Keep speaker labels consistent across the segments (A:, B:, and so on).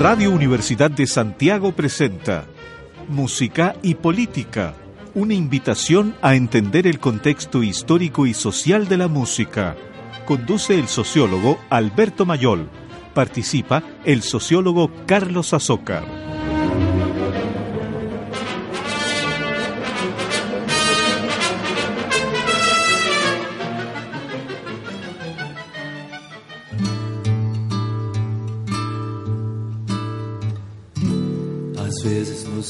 A: Radio Universidad de Santiago presenta Música y Política, una invitación a entender el contexto histórico y social de la música. Conduce el sociólogo Alberto Mayol. Participa el sociólogo Carlos Azócar.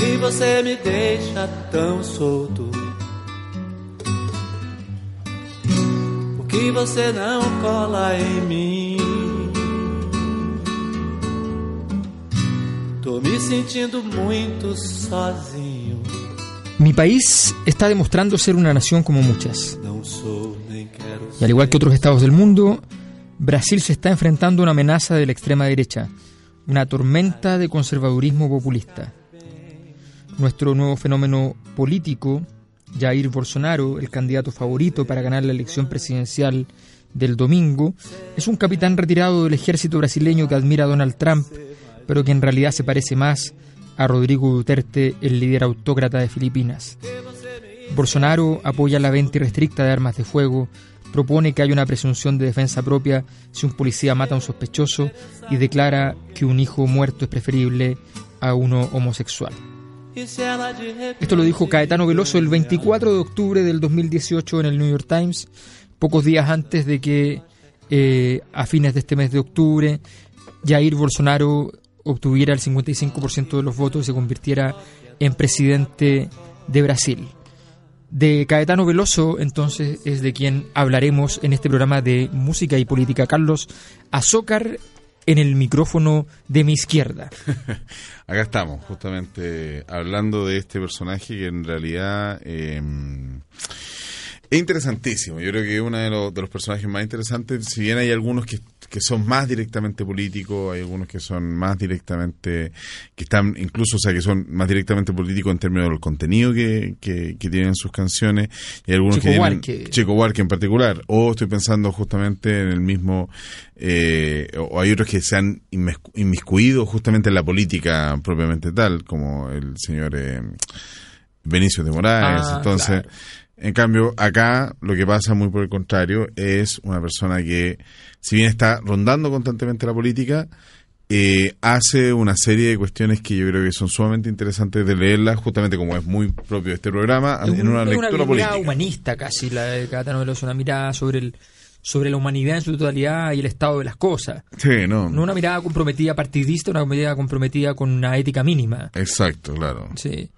B: que você me deixa tão solto? Por que você não cola em mim? Tô me sentindo muito sozinho.
C: Mi país está demostrando ser una nación como muchas. Y al igual que otros estados del mundo, Brasil se está enfrentando a una amenaza de la extrema derecha, una tormenta de conservadurismo populista. Nuestro nuevo fenómeno político, Jair Bolsonaro, el candidato favorito para ganar la elección presidencial del domingo, es un capitán retirado del ejército brasileño que admira a Donald Trump, pero que en realidad se parece más a Rodrigo Duterte, el líder autócrata de Filipinas. Bolsonaro apoya la venta irrestricta de armas de fuego, propone que haya una presunción de defensa propia si un policía mata a un sospechoso y declara que un hijo muerto es preferible a uno homosexual. Esto lo dijo Caetano Veloso el 24 de octubre del 2018 en el New York Times, pocos días antes de que eh, a fines de este mes de octubre Jair Bolsonaro obtuviera el 55% de los votos y se convirtiera en presidente de Brasil. De Caetano Veloso, entonces, es de quien hablaremos en este programa de música y política. Carlos Azócar en el micrófono de mi izquierda.
D: Acá estamos, justamente hablando de este personaje que en realidad eh, es interesantísimo. Yo creo que es uno de los, de los personajes más interesantes. Si bien hay algunos que, que son más directamente políticos, hay algunos que son más directamente, que están incluso, o sea, que son más directamente políticos en términos del contenido que, que, que tienen sus canciones. Y hay algunos
C: Chico
D: que tienen,
C: Buarque.
D: Chico Buarque en particular. O estoy pensando justamente en el mismo, eh, o hay otros que se han inmiscu- inmiscuido justamente en la política propiamente tal, como el señor eh, Benicio de Moraes.
C: Ah,
D: Entonces,
C: claro.
D: En cambio, acá lo que pasa muy por el contrario es una persona que, si bien está rondando constantemente la política, eh, hace una serie de cuestiones que yo creo que son sumamente interesantes de leerlas, justamente como es muy propio de este programa,
C: Es
D: en una
C: un- es
D: lectura
C: mirada
D: política.
C: humanista casi la de Caetano Veloso, una mirada sobre el sobre la humanidad en su totalidad y el estado de las cosas.
D: Sí, no.
C: No una mirada comprometida partidista, una mirada comprometida con una ética mínima.
D: Exacto, claro.
C: Sí.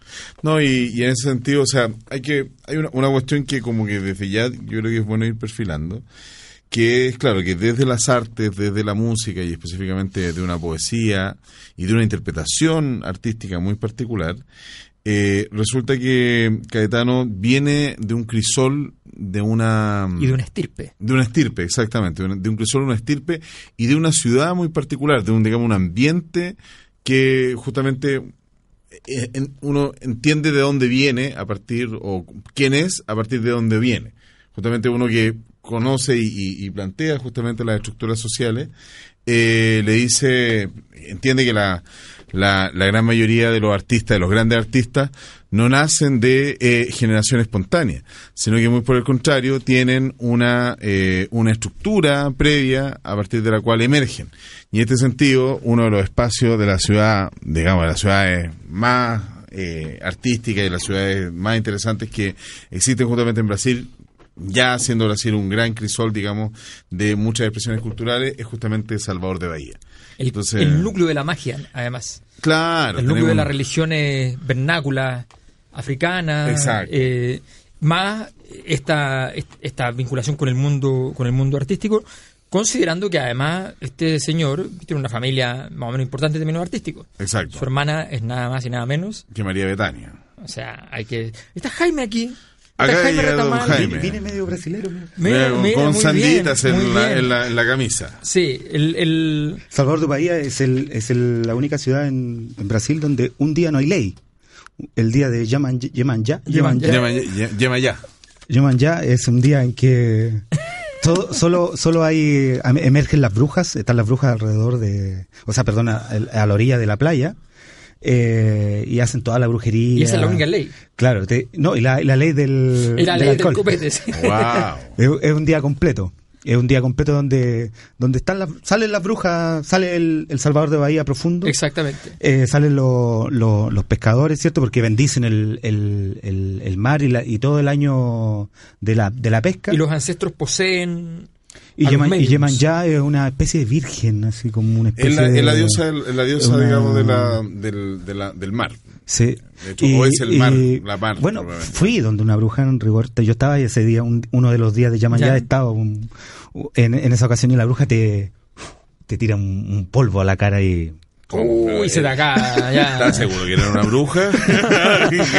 D: No, y, y en ese sentido, o sea, hay que hay una, una cuestión que como que desde ya yo creo que es bueno ir perfilando, que es claro que desde las artes, desde la música y específicamente de una poesía y de una interpretación artística muy particular, eh, resulta que Caetano viene de un crisol de una
C: Y de una estirpe.
D: de una estirpe, exactamente, de un, de un crisol, una estirpe y de una ciudad muy particular, de un, digamos, un ambiente que justamente eh, en- uno entiende de dónde viene a partir, o quién es a partir de dónde viene. Justamente uno que conoce y, y- y plantea justamente las estructuras sociales, eh, le dice, entiende que la, la, la gran mayoría de los artistas, de los grandes artistas, no nacen de eh, generación espontánea, sino que muy por el contrario tienen una, eh, una estructura previa a partir de la cual emergen. Y en este sentido, uno de los espacios de la ciudad, digamos, de las ciudades más eh, artísticas y las ciudades más interesantes que existen justamente en Brasil, ya siendo Brasil un gran crisol, digamos, de muchas expresiones culturales, es justamente Salvador de Bahía.
C: El,
D: Entonces-
C: el núcleo de la magia, además.
D: Claro.
C: el núcleo de las religiones vernáculas africanas.
D: Exacto.
C: eh, más esta, esta vinculación con el mundo, con el mundo artístico, considerando que además este señor tiene una familia más o menos importante en términos artísticos.
D: Exacto.
C: Su hermana es nada más y nada menos.
D: Que María Betania.
C: O sea, hay que. Está Jaime aquí.
D: Acá
C: Jaime
D: llega don
C: Retamal.
D: Jaime.
E: Viene medio brasilero. mira.
C: Mira,
D: Con-
C: mira,
D: con
C: muy
D: sanditas
C: bien,
D: en, la, en, la, en la camisa.
C: Sí, el, el,
E: Salvador de Bahía es, el, es el- la única ciudad en, en Brasil donde un día no hay ley. El día de
D: ya- llama ya.
E: Yemanjá es un día en que todo, solo, solo hay, emergen las brujas, están las brujas alrededor de, o sea, perdona, a la orilla de la playa, eh, y hacen toda la brujería.
C: y esa es la única ley.
E: Claro, te- no, y la, la ley del,
C: Y la
E: del
C: ley del copete. sí.
D: Wow.
E: Es, es un día completo. Es un día completo donde, donde están las, salen las brujas, sale el, el Salvador de Bahía profundo.
C: Exactamente.
E: Eh, salen lo- lo- los pescadores, ¿cierto? Porque bendicen el, el, el, el mar y, la- y todo el año de la, de la pesca.
C: Y los ancestros poseen.
E: Y Yeman- y
C: mediums.
E: Yemanjá es una especie de virgen, así como una especie
D: Es la,
E: de...
D: es la diosa, es la diosa
E: una-
D: digamos, de la, del, de la- del mar.
E: Sí.
D: De hecho, o es el mar, la mar,
E: Bueno, fui donde una bruja en Rigoberta. Yo estaba y ese día, un- uno de los días de Yamayá,
C: Ya.
E: estaba un- en, en esa ocasión y la bruja te, te tira un, un polvo a la cara y...
C: Uy, se te acá, ya.
D: ¿Estás seguro que era una bruja?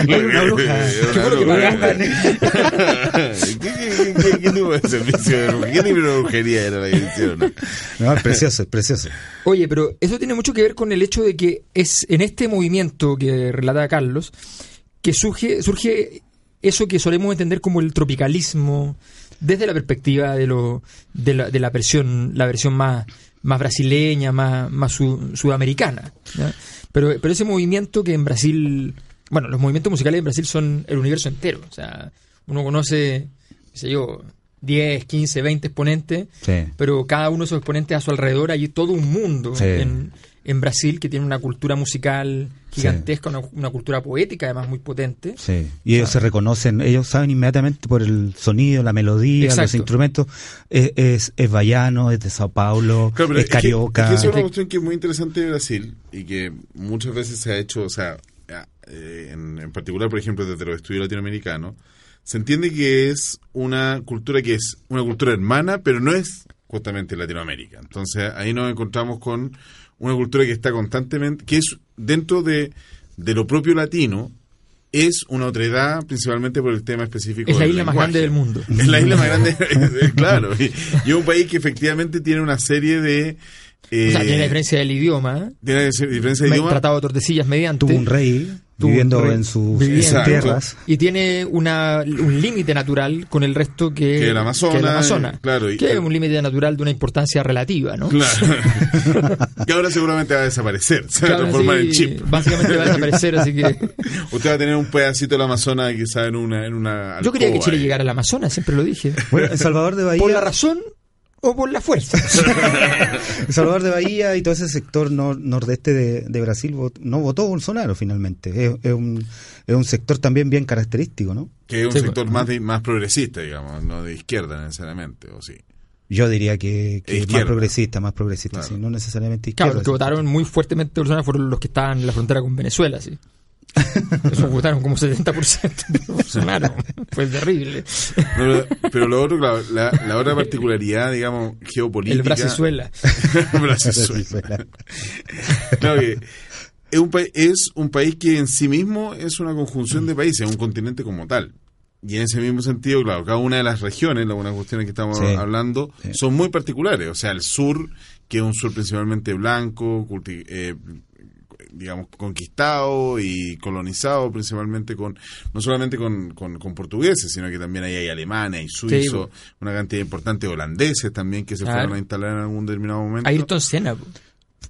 E: una bruja.
C: Qué bueno que
D: bruja.
C: pagaban.
D: ¿Qué, qué, qué, qué tipo de servicio de brujería? ¿Qué tipo de brujería era la que hicieron?
E: No, es precioso, es precioso.
C: Oye, pero eso tiene mucho que ver con el hecho de que es en este movimiento que relata Carlos que surge, surge eso que solemos entender como el tropicalismo desde la perspectiva de lo de la, de la versión la versión más más brasileña, más más su- sudamericana. ¿ya? Pero pero ese movimiento que en Brasil, bueno, los movimientos musicales en Brasil son el universo entero, o sea, uno conoce, qué sé yo, 10, 15, 20 exponentes
E: Sí.
C: pero cada uno de esos exponentes a su alrededor hay todo un mundo
E: Sí.
C: en, en Brasil que tiene una cultura musical gigantesca, una, una cultura poética además muy potente.
E: Sí. Y ellos se reconocen, ellos saben inmediatamente por el sonido, la melodía, los
C: Exacto.
E: instrumentos. Es, es, es baiano, es de Sao Paulo,
D: Claro,
E: es
D: que-
E: carioca.
D: Es que, es una
C: Que-
D: cuestión que es muy interesante de Brasil y que muchas veces se ha hecho, o sea, eh, en, en particular, por ejemplo, desde los estudios latinoamericanos, se entiende que es una cultura que es una cultura hermana, pero no es justamente Latinoamérica. Entonces ahí nos encontramos con una cultura que está constantemente, que es dentro de, de lo propio latino, es una otredad principalmente por el tema específico.
C: Es la isla más
D: lenguaje.
C: grande del mundo.
D: Es la isla más grande, claro. Y, y un país que efectivamente tiene una serie de... eh,
C: o sea, tiene la diferencia del idioma, ¿eh?
D: tiene diferencia de
C: Me-
D: idioma.
C: tratado de Tordesillas mediante.
E: Tuvo un rey
C: Tuvo un
E: viviendo
C: rey
E: en sus,
C: viviendo.
E: en sus
D: Exacto.
E: tierras.
C: Y tiene una, un límite natural con el resto que,
D: Que el Amazonas,
C: que el Amazonas,
D: claro, y-
C: que es un límite natural de una importancia relativa, ¿no?
D: Claro. que ahora seguramente va a desaparecer. Se va a transformar
C: sí,
D: en chip.
C: Básicamente va a desaparecer, así que...
D: Usted va a tener un pedacito del Amazonas quizá en una, en una
C: Yo quería que Chile
D: ahí.
C: llegara al Amazonas, siempre lo dije.
E: Bueno, en Salvador de Bahía,
C: ¿Por la razón o por la fuerza?
E: Salvador de Bahía y todo ese sector nor- nordeste de, de Brasil vot- no votó Bolsonaro finalmente. Es, es un, es un sector también bien característico, ¿no?
D: Que es un
C: Sí,
D: sector
C: pues.
D: más, de- más progresista, digamos, no de izquierda necesariamente, o sí.
E: Yo diría que, que más progresista, más progresista,
D: Claro.
E: sí, no necesariamente izquierda.
C: Claro, los que votaron muy fuertemente Bolsonaro fueron los que estaban en la frontera con Venezuela, sí. Esos votaron como 70% de Bolsonaro. Fue terrible.
D: No, pero, pero lo otro, claro, la, la otra particularidad, digamos, geopolítica.
C: El Brasizuela.
D: Brasizuela. Claro que es un, pa- es un país que en sí mismo es una conjunción de países, es un continente como tal. Y en ese mismo sentido, claro, cada una de las regiones, las unas cuestiones que estamos
E: Sí.
D: hablando,
E: Sí.
D: son muy particulares. O sea, el sur, que es un sur principalmente blanco, culti- eh, digamos, conquistado y colonizado principalmente con, no solamente con, con, con portugueses, sino que también ahí hay alemanes, hay suizos, una cantidad importante de holandeses también que se
C: Claro.
D: fueron a instalar en algún determinado momento.
C: Ayrton Senna.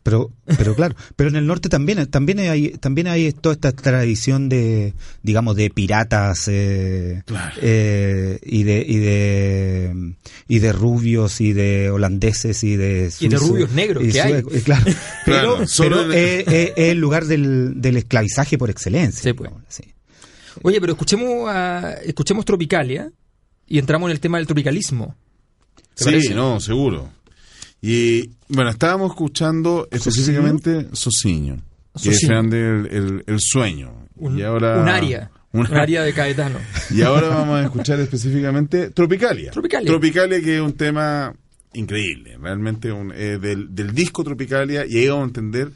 E: Pero, pero claro, pero en el norte también, también hay, también hay toda esta tradición de, digamos, de piratas eh,
D: Claro.
E: eh, y de y de y de rubios y de holandeses y de
C: Y de rubios negros
E: y
C: que hay.
E: eh, claro. Pero,
D: Claro,
E: pero es, el lugar del, del esclavizaje por excelencia.
C: Sí, pues.
E: sí.
C: Oye, pero escuchemos, a- escuchemos Tropicalia y entramos en el tema del tropicalismo. ¿Te
D: Sí,
C: parece?
D: no, seguro. Y bueno, estábamos escuchando específicamente Sociño, que es el, el- el sueño.
C: Un,
D: y ahora,
C: un área.
D: un
C: Un área de Caetano.
D: Y ahora vamos a escuchar específicamente Tropicalia.
C: Tropicalia.
D: Tropicalia, que es un tema increíble, realmente un, eh, del, del disco Tropicalia, y ahí vamos a entender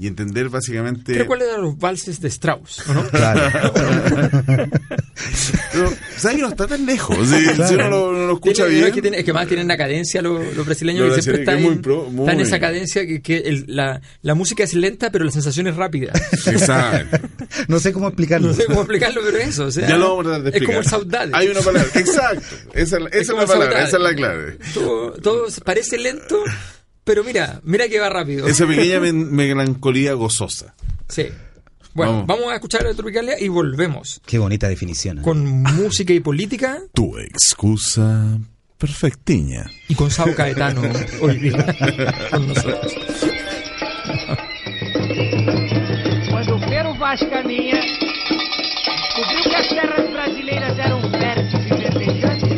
D: y entender básicamente.
C: Creo cuáles eran los valses de Strauss, ¿o no?
E: Claro.
D: Pero, ¿sabes que no está tan lejos? Si, si uno lo, no lo escucha
C: Tiene-
D: bien.
C: es, que tiene- es que más tienen la cadencia los, los brasileños
D: Los
C: que siempre están,
D: es
C: en,
D: pro- muy-
C: están en esa cadencia que, que el- la, la música es lenta pero la sensación es rápida.
D: Exacto.
E: No sé cómo explicarlo.
C: No sé cómo explicarlo, pero eso. O sea,
D: Ya lo vamos a tratar de
C: Es
D: explicar.
C: como el saudade.
D: Hay una palabra, exacto. Esa, es la- esa es,
C: como
D: la palabra,
C: saudade.
D: esa es la clave.
C: Todo, todo parece lento, pero mira, mira que va rápido.
D: Esa pequeña melancolía gozosa.
C: Sí. Bueno,
D: Vamos.
C: vamos. a escuchar a Tropicalia y volvemos
E: Qué bonita definición. ¿eh?
C: con música y política
D: Tu excusa perfectiña.
C: y con Sao Caetano hoy día con nosotros.
F: Quando o Pero Vaz caminha, descobriu que as terras brasileiras eram férteis e verdejantes,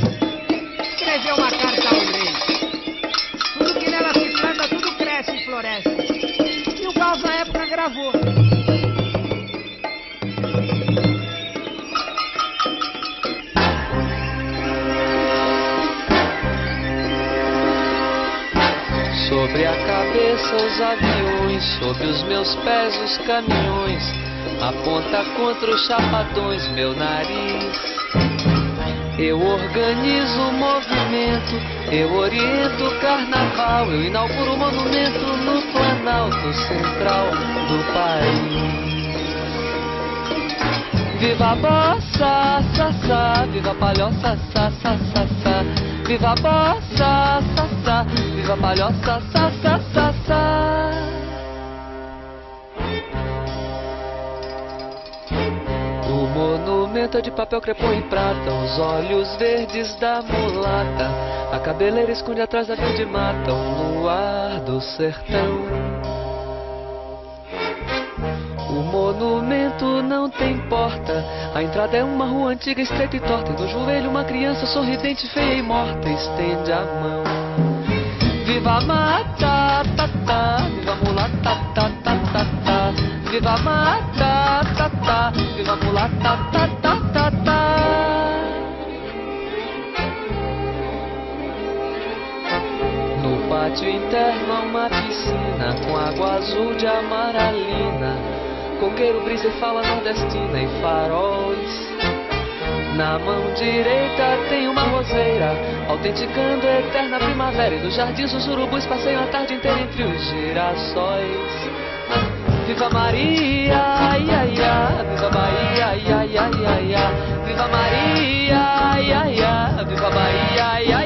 B: cabeça os aviões, sob os meus pés os caminhões. Aponta contra os chapadões meu nariz. Eu organizo o movimento, eu oriento o carnaval, eu inauguro o monumento no Planalto Central do país. Viva a bossa, sa, viva a palhoça, sa, sa, sa, sa. Viva a bossa, sa, sa, viva a palhoça, sa, sa, sa, sa. O monumento é de papel crepom e prata, os olhos verdes da mulata, a cabeleira esconde atrás da verde mata, o luar do sertão. O monumento não tem porta. A entrada é uma rua antiga, estreita e torta. E no joelho uma criança sorridente, feia e morta estende a mão. Viva a mata, ta, ta, viva a mulata, ta, ta, ta, ta. Viva a mata, ta, ta, viva a mulata, ta, ta, ta. No pátio interno uma piscina com água azul de amaralina. Coqueiro, brisa e fala nordestina e faróis. Na mão direita tem uma roseira, autenticando a eterna primavera. E no jardim os urubus passeiam a tarde inteira entre os girassóis. Viva Maria, ai, ai, ai, viva Bahia, ai, ai, ai, ai, ai. Viva Maria, ai, ai, ai, viva Bahia, ai, ai,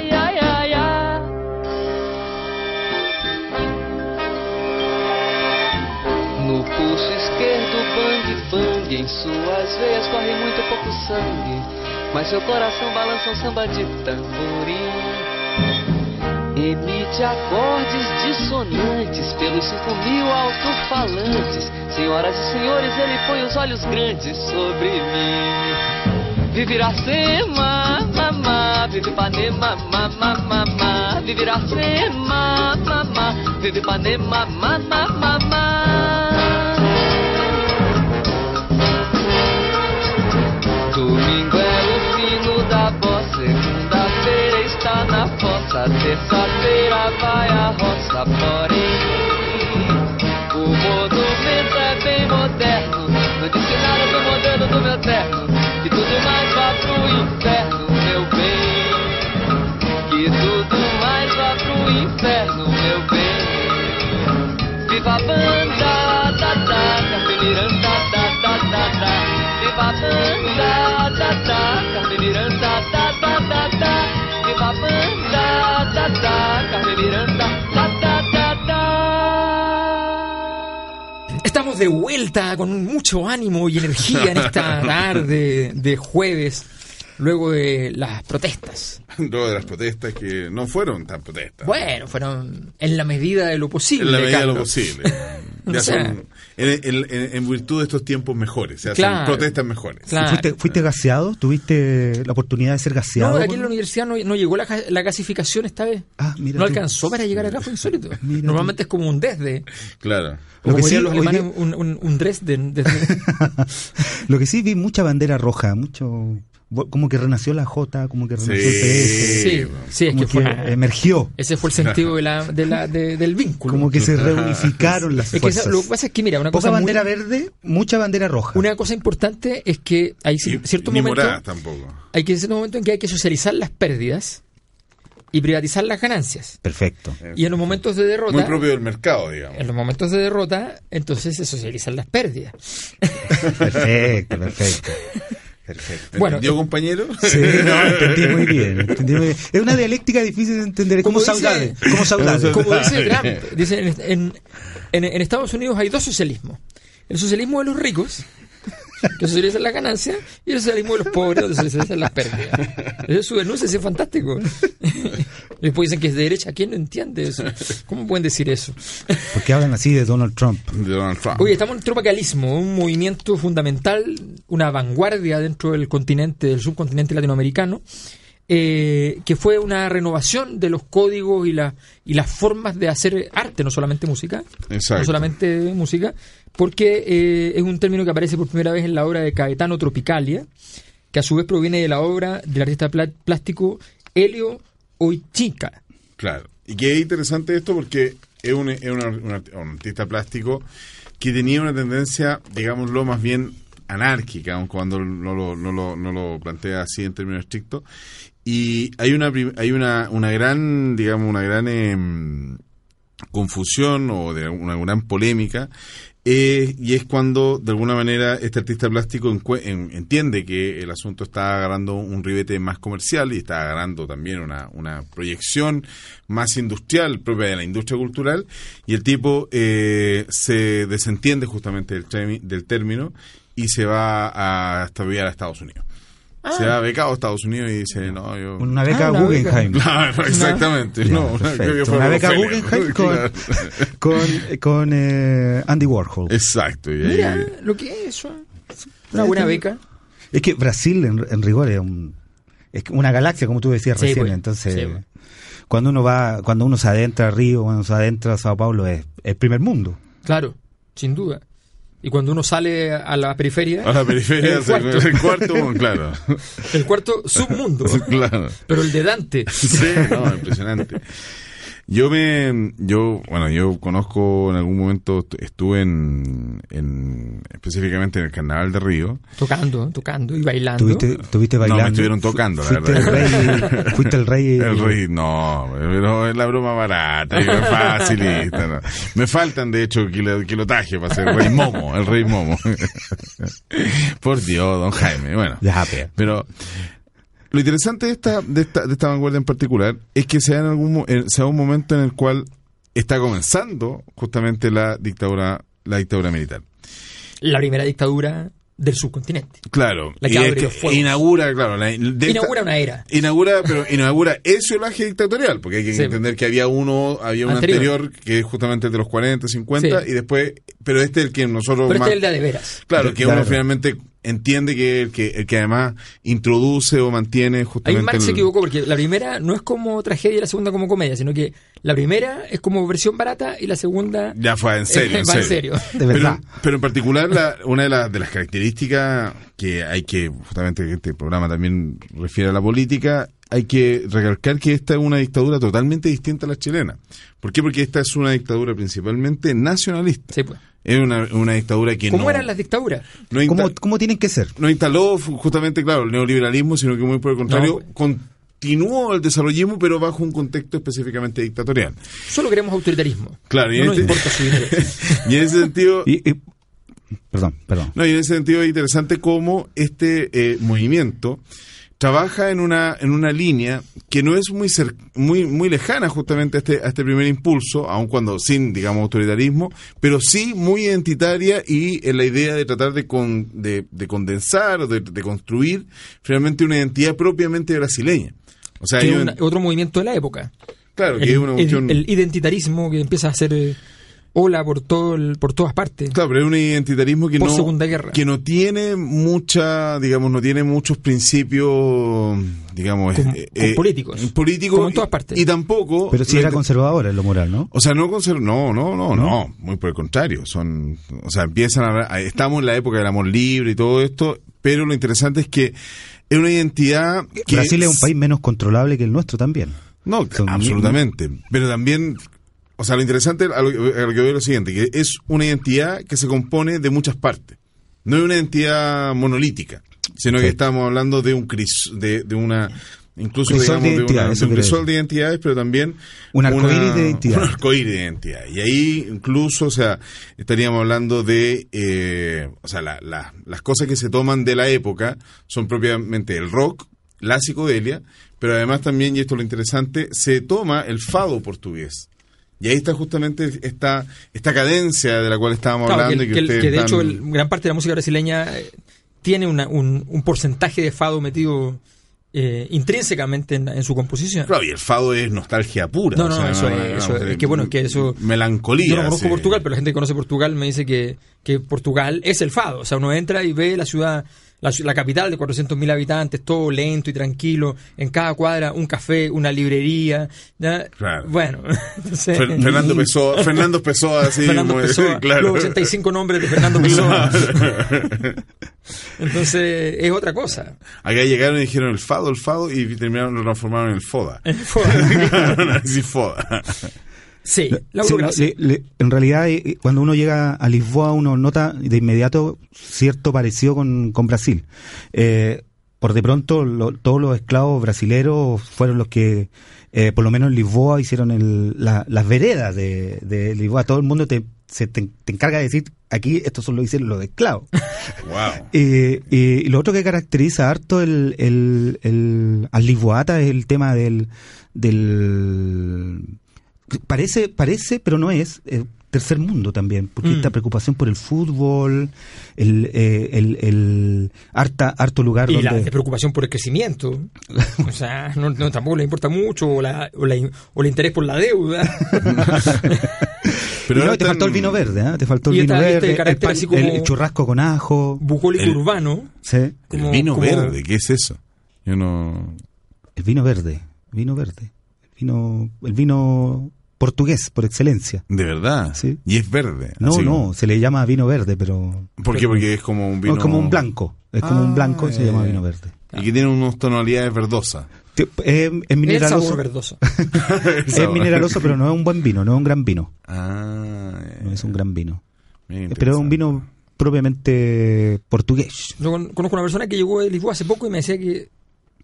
B: em suas veias corre muito pouco sangue, mas seu coração balança um samba de tamborim. Emite acordes dissonantes pelos cinco mil alto-falantes. Senhoras e senhores, ele põe os olhos grandes sobre mim. Vive Iracema, mamá, vive Ipanema, mamá, mamá. Vive Iracema, mamá, vive Ipanema, mamá, mamá. Fossa, terça-feira vai a roça, porém o monumento é bem moderno, não disse nada do modelo do meu terno, que tudo mais vá pro inferno, meu bem, que tudo mais vá pro inferno, meu bem. Viva a banda, da, da, Carmen Miranda, da, da, da, da. Viva a banda, da, da, Carmen Miranda, da, da, da, da. Viva a banda,
C: Estamos de vuelta con mucho ánimo y energía en esta tarde de jueves, luego de las protestas.
D: Luego de las protestas que no fueron tan protestas.
C: Bueno, fueron en la medida de lo posible.
D: en la medida de lo posible. Ya
C: O sea,
D: son en, en- en- en virtud de estos tiempos mejores, se hacen
C: Claro.
D: protestas mejores.
C: Claro.
E: ¿Fuiste, fuiste gaseado? ¿Tuviste la oportunidad de ser gaseado?
C: No, aquí en la universidad no, no llegó la, la gasificación esta vez.
E: Ah, mira
C: no
E: tú.
C: alcanzó para llegar acá, fue insólito.
E: Mira tú.
C: Normalmente es como un desde.
D: Claro.
C: O
E: Lo
C: como
E: que sí,
C: los alemanes,
E: día-
C: un, un, un Dresden. desde-
E: Lo que sí vi mucha bandera roja, mucho como que renació la J, como que renació el PS.
C: sí, sí, es que fue
E: emergió,
C: Ese fue el sentido de la, de la, de- del vínculo.
E: como que se reunificaron las
C: Es que esa-
E: fuerzas.
C: lo que pasa es que, mira, una
E: Poca
C: cosa, muy-
E: bandera verde, mucha bandera roja.
C: una cosa importante es que hay
D: Y-
C: ci- cierto
D: ni
C: momento,
D: moradas tampoco.
C: hay que cierto momento en que hay que socializar las pérdidas y privatizar las ganancias.
E: Perfecto.
C: Y en los momentos de derrota,
D: Muy propio del mercado, digamos.
C: en los momentos de derrota, entonces se socializan las pérdidas.
E: Perfecto, perfecto. Perfecto.
C: Bueno,
D: ¿Entendió, compañero?
E: Sí, no, entendí muy bien. entendí muy bien. Es una dialéctica difícil de entender. Como,
C: Como dice-
E: saudade. Como saudade.
C: Como dice Trump, dice, en, en- en- en Estados Unidos hay dos socialismos. El socialismo de los ricos, que socializan las ganancias, y el socialismo de los pobres, donde socializan las pérdidas. Ese es su denuncia, es fantástico. Y después dicen que es de derecha. ¿Quién no entiende eso? ¿Cómo pueden decir eso?
E: Porque hablan así de Donald Trump.
D: De Donald Trump.
C: Oye, estamos en el tropicalismo, un movimiento fundamental, una vanguardia dentro del continente, del subcontinente latinoamericano, eh, que fue una renovación de los códigos y, la, y las formas de hacer arte, no solamente música,
D: Exacto.
C: no solamente música, porque eh, es un término que aparece por primera vez en la obra de Caetano Tropicalia, que a su vez proviene de la obra del artista plástico Helio Oichica.
D: Claro. Y que es interesante esto porque es un, es un artista plástico que tenía una tendencia, digámoslo, más bien anárquica, aun cuando no lo, no lo, no lo plantea así en términos estrictos. Y hay una, hay una, una gran, digamos, una gran em, confusión o de una gran polémica eh, y es cuando de alguna manera este artista plástico en- entiende que el asunto está agarrando un ribete más comercial y está agarrando también una, una proyección más industrial propia de la industria cultural y el tipo eh, se desentiende justamente del, del término y se va a estudiar a Estados Unidos. Se va becado a Estados Unidos y dice, no, yo...
E: Una beca
C: Ah, una
E: Guggenheim.
D: Claro, exactamente.
E: Ya,
D: no, una,
E: beca
D: Rockefeller.
E: Guggenheim con, con, con, eh, Andy Warhol.
D: Exacto. Y ahí-
C: Mira lo que es eso. Una buena beca.
E: Es que Brasil, en, en rigor, es, un, es una galaxia, como tú decías
C: Sí,
E: recién.
C: pues.
E: Entonces,
C: Sí, pues.
E: cuando uno va, cuando uno se adentra a Río, cuando se adentra a Sao Paulo, es el primer mundo.
C: Claro, sin duda. Y cuando uno sale a la periferia,
D: A la periferia,
C: el cuarto,
D: el cuarto, claro.
C: el cuarto submundo,
D: claro.
C: pero el de Dante.
D: Sí, no, impresionante. Yo me, yo, bueno, yo conozco en algún momento, est- estuve en, en, específicamente en el Carnaval de Río.
C: Tocando, tocando y bailando.
E: Tuviste, tuviste
D: No,
E: bailando.
D: me estuvieron tocando, la
E: fuiste
D: verdad.
E: El rey, fuiste el rey.
D: El rey, no, pero es la broma barata, y facilita. no. Me faltan, de hecho, kilo, kilotaje para ser rey momo, el rey momo. Por Dios, don Jaime, bueno.
E: Ya, pero-
D: Pero lo interesante de esta, de esta, de esta vanguardia en particular es que se da, en algún, eh, se da un momento en el cual está comenzando justamente la dictadura, la dictadura militar.
C: La primera dictadura del subcontinente.
D: Claro,
C: La que
D: y
C: abre los
D: inaugura, claro, la- de esta-
C: Inaugura una era.
D: Inaugura, pero inaugura ese olaje dictatorial, porque hay que
C: Sí.
D: entender que había uno, había un
C: Anterior.
D: anterior, que es justamente el de los 40, 50,
C: Sí.
D: y después, pero este es el que nosotros
C: Pero
D: más,
C: este es el de a de veras.
D: claro, que uno finalmente entiende que el que, el que además introduce o mantiene
C: Ahí
D: justamente
C: Marx se
D: el-
C: equivocó porque la primera no es como tragedia y la segunda como comedia, sino que la primera es como versión barata y la segunda
D: Ya fue en serio, en
C: va en
D: serio.
C: serio.
E: De verdad.
D: Pero, pero en particular, la- una de, las de las características que hay que, justamente que este programa también refiere a la política, hay que recalcar que esta es una dictadura totalmente distinta a la chilena. ¿Por qué? Porque esta es una dictadura principalmente nacionalista.
C: Sí, pues.
D: Es una, una dictadura que
C: ¿Cómo
D: no,
C: eran las dictaduras?
D: no,
E: ¿Cómo, ¿Cómo tienen que ser?
D: no instaló justamente, claro, el neoliberalismo, sino que muy por el contrario,
C: No.
D: continuó el desarrollismo, pero bajo un contexto específicamente dictatorial.
C: Solo queremos autoritarismo.
D: Claro, y
C: no nos
D: este-
C: importa su dinero.
D: Y en ese sentido...
E: Y- y- perdón, perdón.
D: No, y en ese sentido es interesante cómo este eh, movimiento trabaja en una, en una línea que no es muy, cer- muy, muy lejana justamente a este, a este primer impulso, aun cuando sin, digamos, autoritarismo, pero sí muy identitaria y en la idea de tratar de, con- de, de condensar o de, de construir finalmente una identidad propiamente brasileña. O sea,
C: que
D: ellos-
C: una- otro movimiento de la época.
D: claro, que
C: el,
D: es una cuestión...
C: el identitarismo que empieza a hacer eh, ola por todo el- por todas partes.
D: Claro, pero es un identitarismo que
C: Por
D: no
C: Segunda Guerra.
D: que no tiene mucha, digamos, no tiene muchos principios, digamos,
C: Con-
D: eh,
C: con
D: eh,
C: políticos.
D: políticos
C: Como en todas partes.
D: y tampoco
E: Pero si era conservadora en lo moral, ¿no?
D: o sea, no conser- no, no, no,
E: ¿No?
D: no, muy por el contrario, son, o sea, empiezan a, estamos en la época del amor libre y todo esto, pero lo interesante es que es una identidad que
E: Brasil es un país menos controlable que el nuestro también.
D: no,
E: Son-
D: absolutamente. Pero también, o sea, lo interesante a lo, que- a lo que veo es lo siguiente, que es una identidad que se compone de muchas partes. No es una identidad monolítica, sino que estamos hablando de un cris, de, de una, incluso
E: Crisol
D: digamos,
E: de
D: una- de un crisol de identidades, pero también
E: Un arcoíris de identidad.
D: Un arcoíris de identidad. Y ahí incluso, o sea, estaríamos hablando de, eh, o sea, la- la- las cosas que se toman de la época son propiamente el rock, la psicodelia, pero además también, y esto es lo interesante, se toma el fado portugués. Y ahí está justamente esta, esta cadencia de la cual estábamos
C: Claro,
D: hablando.
C: que,
D: y que
C: que- de hecho el- gran parte de la música brasileña eh, tiene una- un, un porcentaje de fado metido eh, intrínsecamente en, en su composición.
D: Claro, y el fado es nostalgia pura.
C: No,
D: o
C: no,
D: sea,
C: eso es- eso es que bueno, es que eso-
D: Melancolía.
C: Yo no conozco
D: sí.
C: Portugal, pero la gente que conoce Portugal me dice que, que Portugal es el fado. O sea, uno entra y ve la ciudad, la, la capital de 400.000 habitantes, todo lento y tranquilo. En cada cuadra un café, una librería. ¿ya?
D: Claro.
C: Bueno, entonces,
D: Fer- Fernando Pessoa, Fernando Pessoa, así.
C: Fernando
D: muy-
C: Pessoa,
D: claro.
C: los 85 nombres de Fernando Pessoa. Entonces, es otra cosa.
D: Acá llegaron y dijeron el fado, el fado, y terminaron, lo transformaron en el foda.
C: El foda.
D: Foda.
C: Sí, la
E: Sí,
C: burocracia.
E: le- le- en realidad, eh, cuando uno llega a Lisboa, uno nota de inmediato cierto parecido con, con Brasil. Eh, por de pronto, lo- todos los esclavos brasileros fueron los que, eh, por lo menos en Lisboa, hicieron el- la- las veredas de, de Lisboa. Todo el mundo te, se te, te encarga de decir, aquí estos son lo que hicieron los esclavos.
D: Wow.
E: Eh, eh, y lo otro que caracteriza harto el, el, el, al Lisboata es el tema del, del parece, parece, pero no es, eh, tercer mundo también, porque
C: Mm.
E: esta preocupación por el fútbol, el, eh, el, el harta, harto lugar
C: Y la
E: donde
C: preocupación por el crecimiento. O sea, no, no, tampoco le importa mucho, o, la, o, la- o el interés por la deuda.
D: Pero
E: no, te faltó el vino verde, ¿ah? te faltó el
C: Y
E: vino
C: esta- este
E: verde, el,
C: carácter
E: pan-
C: así como-
E: el churrasco con ajo,
C: Bucólico
D: El-
C: urbano.
E: sí,
D: El vino
C: como-
D: verde, ¿qué es eso? Yo no.
E: el vino verde, vino verde, vino, el vino portugués por excelencia.
D: De verdad.
E: Sí.
D: Y es verde.
E: No,
D: así
E: no,
D: como-
E: se le llama vino verde, pero
D: ¿Por qué? Porque es como un vino.
E: no, es como un blanco, es como
D: Ah,
E: un blanco y se llama vino verde.
D: Y que tiene unas tonalidades verdosas.
E: Te- Es, es
C: El sabor
E: mineraloso,
C: verdoso.
E: es mineraloso, pero no es un buen vino, no es un gran vino,
D: Ah,
E: no es un gran vino,
D: bien
E: pero es un vino propiamente portugués.
C: Yo con- conozco una persona que llegó de Lisboa hace poco y me decía que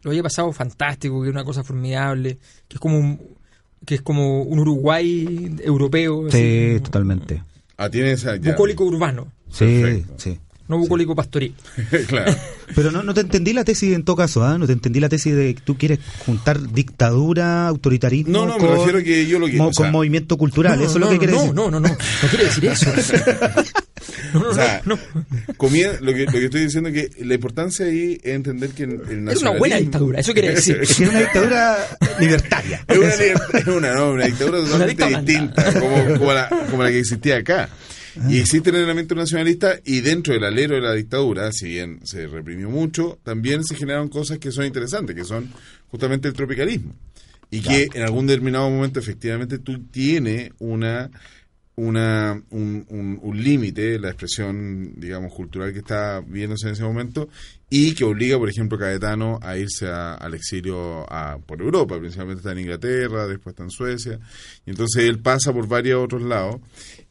C: lo había pasado fantástico, que era una cosa formidable, que es como un, que es como un Uruguay europeo.
E: Sí,
C: así,
E: totalmente.
D: Ah, tiene esa. ya.
C: Bucólico urbano,
E: Sí,
D: Perfecto.
E: sí.
C: no bucólico pastoril.
D: claro.
E: Pero no, no te entendí la tesis en todo caso, ¿ah? No te entendí la tesis de que tú quieres juntar dictadura, autoritarismo
D: No, no, me
E: con,
D: refiero a que yo lo que-
E: mo-
D: o sea-
E: con movimiento cultural,
C: No,
E: eso
C: no,
E: es lo que
C: no,
E: quieres
C: no,
E: decir.
C: no, no, no, no quiere decir eso. No, no,
D: O sea,
C: no, no.
D: comía- lo, que, lo que estoy diciendo es que la importancia ahí es entender que el, el
C: Es una buena
D: nacionalismo-
C: dictadura, eso quiere decir.
E: Es una dictadura libertaria.
D: Es una, es una, no, una dictadura totalmente distinta, como, como la, como la que existía acá. Y existe el elemento nacionalista y dentro del alero de la dictadura, si bien se reprimió mucho, también se generaron cosas que son interesantes, que son justamente el tropicalismo. Y que en algún determinado momento efectivamente tú tienes una una un, un, un límite, la expresión, digamos, cultural que está viéndose en ese momento, y que obliga, por ejemplo, a Caetano a irse a- al exilio a, por Europa, principalmente está en Inglaterra, después está en Suecia, y entonces él pasa por varios otros lados,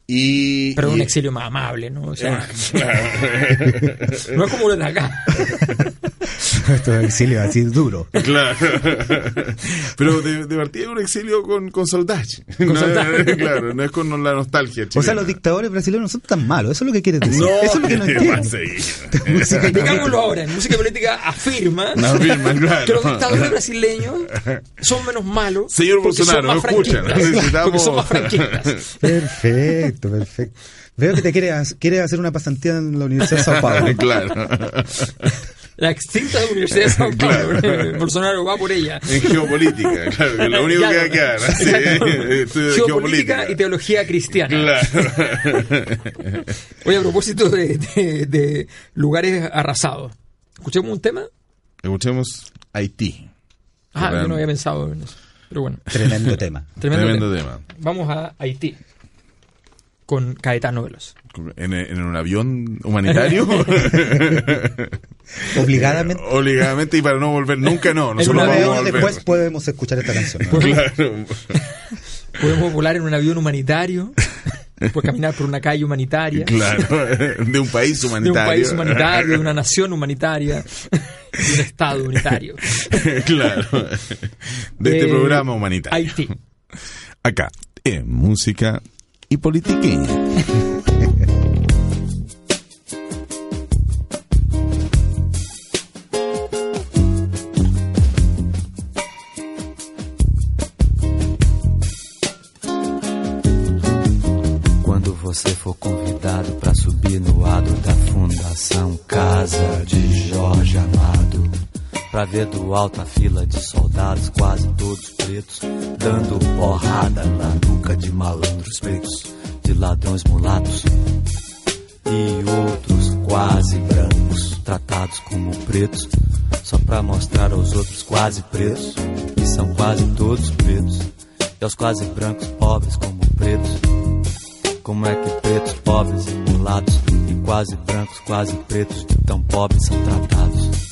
D: y...
C: Pero
D: y-
C: un exilio más amable, ¿no? O sea,
D: Claro.
C: no es como los de acá.
E: Nuestro exilio así duro.
D: Claro. Pero de, de partida es un exilio con, con.
C: Con
D: No. Claro, no es con la nostalgia
E: O sea,
D: chilena.
E: los dictadores brasileños no son tan malos, eso es lo que quieres decir.
D: No,
E: eso es lo que no
D: ¿qué
E: entiendo.
C: Digámoslo ahora, en música política afirma
D: No, afirma, claro.
C: que los dictadores brasileños son menos malos.
D: Señor Bolsonaro, no escuchan. Necesitamos-
C: son más franquistas.
E: Perfecto, perfecto. Veo que te quieres, quieres hacer una pasantía en la Universidad de Sao Paulo.
D: claro.
C: La extinta Universidad de Sao Paulo.
D: Claro.
C: Bolsonaro va por ella.
D: En geopolítica, claro, que es lo único
C: Ya,
D: que va a quedar. ¿sí?
C: Geopolítica y teología cristiana.
D: Claro.
C: Oye, a propósito de, de- de lugares arrasados, ¿escuchemos un tema?
D: Escuchemos Haití.
C: Ah, yo no había pensado en eso. Pero bueno,
E: Tremendo tema.
C: tremendo,
D: Tremendo
C: tema.
D: tema.
C: Vamos a Haití con Caetano Veloz.
D: En, en un avión humanitario.
E: Obligadamente.
D: Obligadamente y para no volver nunca, no.
C: En un
E: después podemos escuchar esta canción.
D: Claro.
C: Podemos volar en un avión humanitario, por caminar por una calle humanitaria,
D: Claro. De un país
C: de un
D: humanitario.
C: país humanitario, de una nación humanitaria, de un estado unitario.
D: claro. De este
C: Eh,
D: programa humanitario.
C: Haití.
D: Acá, en música y politiqueña.
G: Ver do alto a fila de soldados, quase todos pretos, dando porrada na nuca de malandros pretos, de ladrões mulatos e outros quase brancos, tratados como pretos, só pra mostrar aos outros quase pretos, que são quase todos pretos, e aos quase brancos pobres como pretos. Como é que pretos, pobres e mulatos e quase brancos, quase pretos tão pobres são tratados?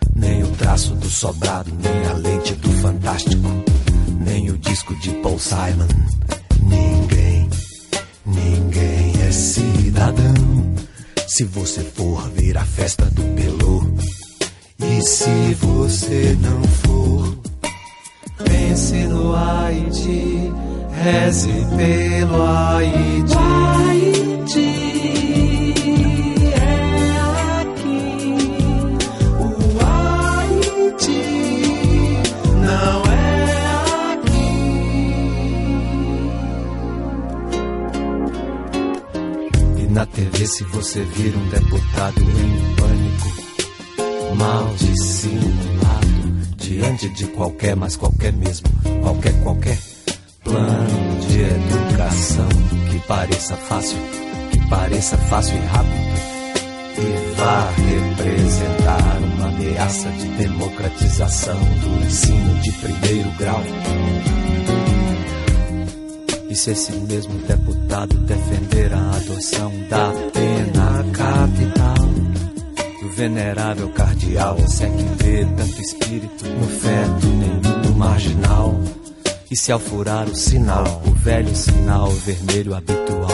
H: nem o traço do sobrado, nem a lente do fantástico, nem o disco de Paul Simon. Ninguém, ninguém é cidadão. Se você for ver a festa do Pelô, e se você não for, pense no Haiti, reze pelo Haiti. Haiti
G: TV, se você vir um deputado em pânico, mal dissimulado, diante de qualquer, mas qualquer mesmo, qualquer, qualquer plano de educação que pareça fácil, que pareça fácil e rápido, e vá representar uma ameaça de democratização do ensino de primeiro grau. E se esse mesmo deputado defender a adoção da pena capital, e o venerável cardeal se é que vê tanto espírito no feto, nenhum no marginal. E se ao furar o sinal, o velho sinal vermelho habitual,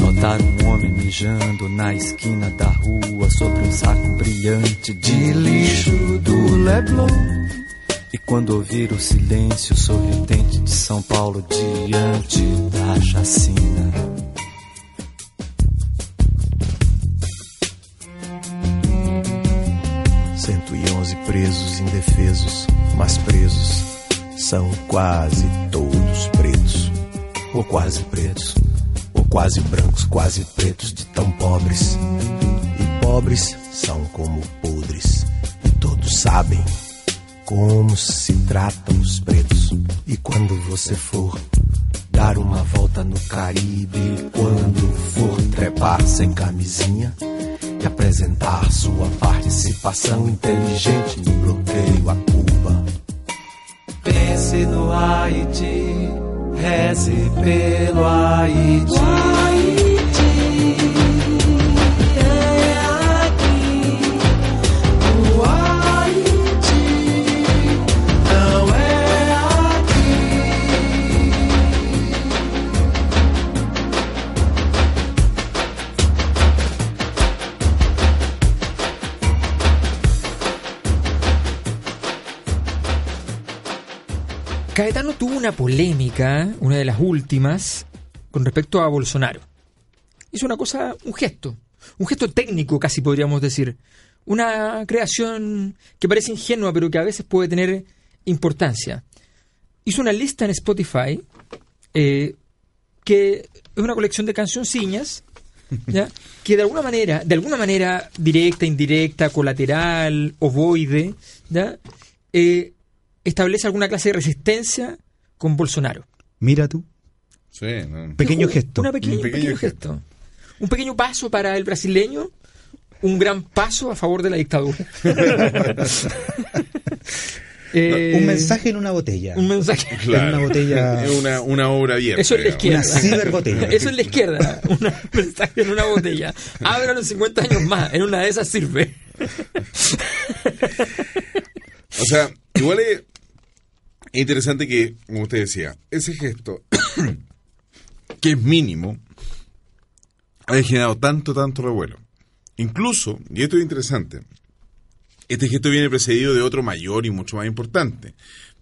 G: notar um homem mijando na esquina da rua sobre um saco brilhante de lixo do Leblon. E quando ouvir o silêncio sorridente de São Paulo diante da chacina.
H: 111 presos indefesos, mas presos são quase todos pretos, ou quase pretos, ou quase brancos, quase pretos de tão pobres. E pobres são como podres, e todos sabem como se tratam os pretos. E quando você for dar uma volta no Caribe, quando for trepar sem camisinha, apresentar sua participação inteligente no bloqueio a Cuba.
G: Pense no Haiti, reze pelo Haiti.
C: Caetano tuvo una polémica, una de las últimas, con respecto a Bolsonaro. Hizo una cosa, un gesto, un gesto técnico casi podríamos decir. Una creación que parece ingenua pero que a veces puede tener importancia. Hizo una lista en Spotify eh, que es una colección de cancionciñas ¿ya? que de alguna manera, de alguna manera directa, indirecta, colateral, ovoide, ¿ya? Eh, establece alguna clase de resistencia con Bolsonaro.
E: Mira tú.
D: Sí, no.
E: Pequeño
C: Un-
E: gesto.
C: una pequeña-
D: Un pequeño
C: pequeño gesto. Un pequeño paso para el brasileño, un gran paso a favor de la dictadura. Eh,
E: Un mensaje en una botella.
C: Un mensaje.
D: Claro.
E: En una botella.
D: Es una, una obra abierta.
C: Eso es la izquierda.
E: Una ciberbotella.
C: Eso es la izquierda. Un mensaje en una botella. Ábralo en 50 años más. En una de esas sirve.
D: O sea, igual es es interesante que, como usted decía, ese gesto, que es mínimo, ha generado tanto, tanto revuelo. Incluso, y esto es interesante, este gesto viene precedido de otro mayor y mucho más importante,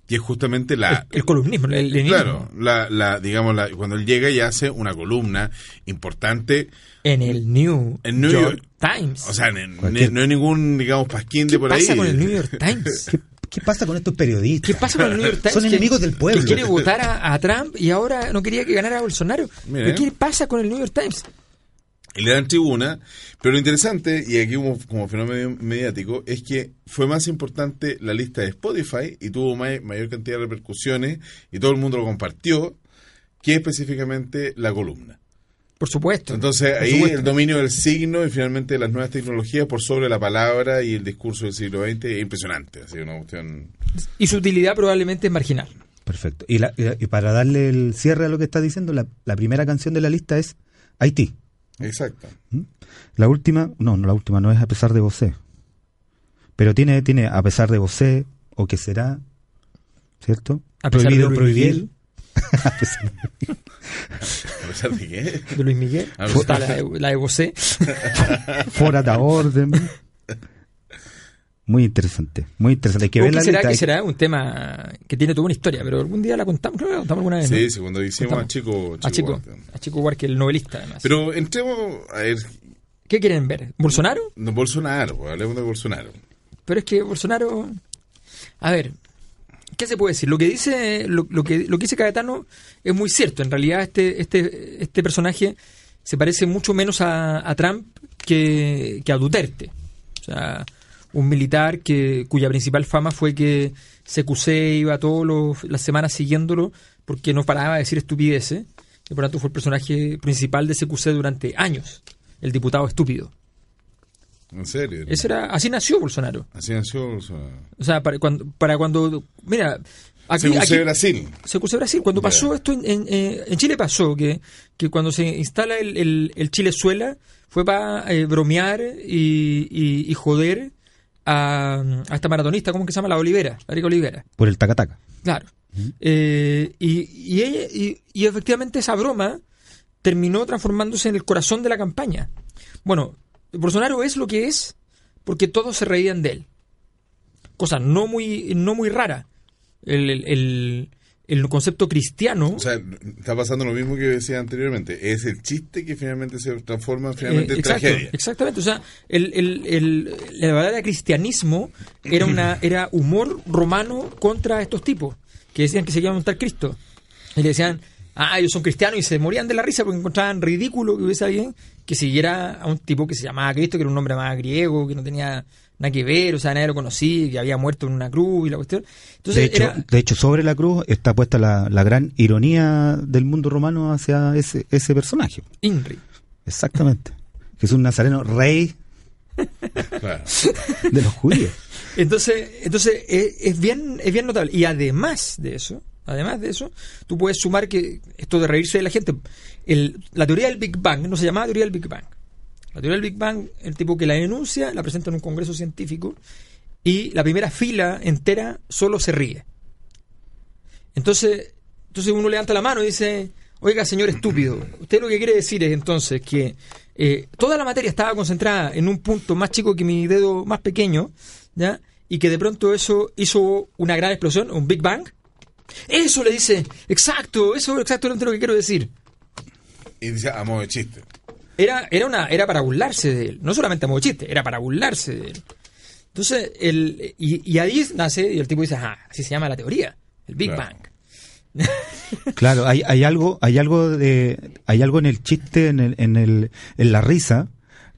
D: que es justamente la...
C: El columnismo, el leninismo.
D: Claro, la, la, digamos, la, cuando él llega y hace una columna importante,
C: En el New,
D: En New
C: York,
D: York.
C: Times.
D: o sea, no hay ningún, digamos, pasquín de
C: ¿Qué
D: por ahí.
C: pasa con el New York Times?
E: ¿Qué, pasa con estos periodistas?
C: ¿Qué pasa con el New York Times?
E: Son enemigos del pueblo.
C: Que quiere votar a, a Trump y ahora no quería que ganara Bolsonaro.
D: Mira.
C: ¿Pero ¿Qué pasa con el New York Times?
D: y le dan tribuna, pero lo interesante, y aquí como, como fenómeno mediático, es que fue más importante la lista de Spotify y tuvo may- mayor cantidad de repercusiones y todo el mundo lo compartió que específicamente la columna.
C: Por supuesto.
D: Entonces
C: Por
D: ahí
C: supuesto.
D: el dominio del signo y finalmente las nuevas tecnologías por sobre la palabra y el discurso del siglo XX es impresionante. Así una cuestión...
C: Y su utilidad probablemente es marginal.
E: Perfecto. Y, la- y- para darle el cierre a lo que está diciendo, la, la primera canción de la lista es Haití.
D: Exacto.
E: La última, no, no la última, no es A pesar de vosé. Pero tiene, tiene A pesar de vosé, o que será, ¿cierto?
C: A pesar
E: Prohibido,
C: de Luis
E: prohibir.
C: Miguel,
D: A pesar de que...
C: de Luis Miguel.
D: A
C: Está
D: pesar-
C: la, de- la de Bosé.
E: Fora da orden. Muy interesante, muy interesante. Hay que
C: ¿O
E: ver
C: qué
E: la
C: será,
E: lista.
C: qué
E: Hay-
C: será? Un tema que tiene toda una historia, pero algún día la contamos. Creo que la contamos alguna vez. ¿no?
D: Sí, sí, cuando hicimos a
C: Contamos.
D: Chico...
C: A Chico,
D: Huarte.
C: a Chico Huarque, el novelista, además.
D: Pero entremos a ver...
C: ¿Qué quieren ver? ¿Bolsonaro?
D: No, Bolsonaro, pues, hablemos de Bolsonaro.
C: Pero es que Bolsonaro. A ver, ¿qué se puede decir? Lo que dice, lo, que, lo que dice Caetano es muy cierto. En realidad, este, este, este personaje se parece mucho menos a, Trump que, que a Duterte. O sea, un militar que, cuya principal fama fue que CQC iba todas las semanas siguiéndolo porque no paraba de decir estupideces. Y por lo tanto fue el personaje principal de CQC durante años. El diputado estúpido.
D: En serio.
C: Ese era, así nació Bolsonaro.
D: Así nació Bolsonaro.
C: O sea, para cuando, para cuando mira, aquí,
D: CQC
C: aquí-
D: Brasil.
C: CQC Brasil, cuando pasó esto en, en, eh, en Chile pasó que, que cuando se instala el, el, el Chilezuela fue para bromear y, y, y joder a, a esta maratonista, ¿cómo que se llama? La Olivera, la Erika Olivera.
E: Por el tacataca.
C: Claro. Eh, y, y, ella- y, y efectivamente esa broma terminó transformándose en el corazón de la campaña. Bueno, Bolsonaro es lo que es porque todos se reían de él. Cosa no muy, no muy rara. El, el- el- el concepto cristiano.
D: O sea, está pasando lo mismo que decía anteriormente. Es el chiste que finalmente se transforma finalmente
C: Eh,
D: en
C: exacto,
D: tragedia.
C: Exactamente, o sea, el, el, el- la cristianismo era una era humor romano contra estos tipos que decían que se iban a montar Cristo. Y le decían, ah, ellos son cristianos y se morían de la risa porque encontraban ridículo que hubiese alguien que siguiera a un tipo que se llamaba Cristo, que era un nombre más griego, que no tenía nada que ver, o sea, nadie lo conocía, que había muerto en una cruz y la cuestión. Entonces,
E: de, hecho,
C: era,
E: de hecho, sobre la cruz está puesta la, la gran ironía del mundo romano hacia ese, ese personaje.
C: INRI.
E: Exactamente. Jesús Nazareno, rey
D: Claro.
E: de los judíos.
C: Entonces, entonces es, es bien, es bien notable. Y además de eso, además de eso, tú puedes sumar que esto de reírse de la gente, el- la teoría del Big Bang no se llamaba teoría del Big Bang. La teoría del Big Bang, el tipo que la denuncia, la presenta en un congreso científico y la primera fila entera solo se ríe. Entonces, entonces uno levanta la mano y dice, oiga, señor estúpido, usted lo que quiere decir es entonces que eh, toda la materia estaba concentrada en un punto más chico que mi dedo más pequeño, ¿ya? Y que de pronto eso hizo una gran explosión, un Big Bang. Eso le dice, exacto, eso es exactamente lo que quiero decir.
D: Y dice, a modo de chiste.
C: Era, era, una, era para burlarse de él, no solamente a modo de chiste, era para burlarse de él. Entonces, el, y, y ahí nace, y el tipo dice, ah, así se llama la teoría, el Big
D: Claro.
C: Bang.
E: Claro, hay, hay algo, hay algo de, hay algo en el chiste, en el, en el, en la risa,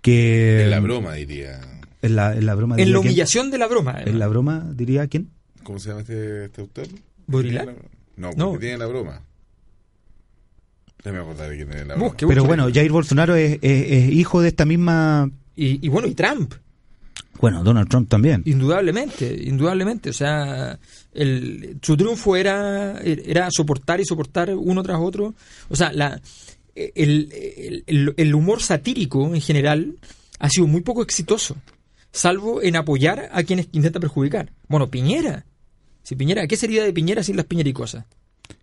E: que
D: En la broma, diría.
E: en la, en la broma
C: En la
E: quién?
C: humillación de la broma. además.
E: en la broma diría quién?
D: ¿Cómo se llama este, este autor? ¿Tiene la- No,
C: No.
D: porque tiene la broma. Déjame acordar de quién es la broma.
C: Busque,
E: Pero bueno, Jair Bolsonaro es, es- es hijo de esta misma,
C: Y, y bueno, y Trump,
E: bueno, Donald Trump también.
C: indudablemente, indudablemente. O sea, el, su triunfo era, era soportar y soportar uno tras otro. O sea, la, el, el- el- el humor satírico en general ha sido muy poco exitoso, salvo en apoyar a quienes intenta perjudicar. Bueno, Piñera. Si Piñera, ¿qué sería de Piñera sin las piñericosas?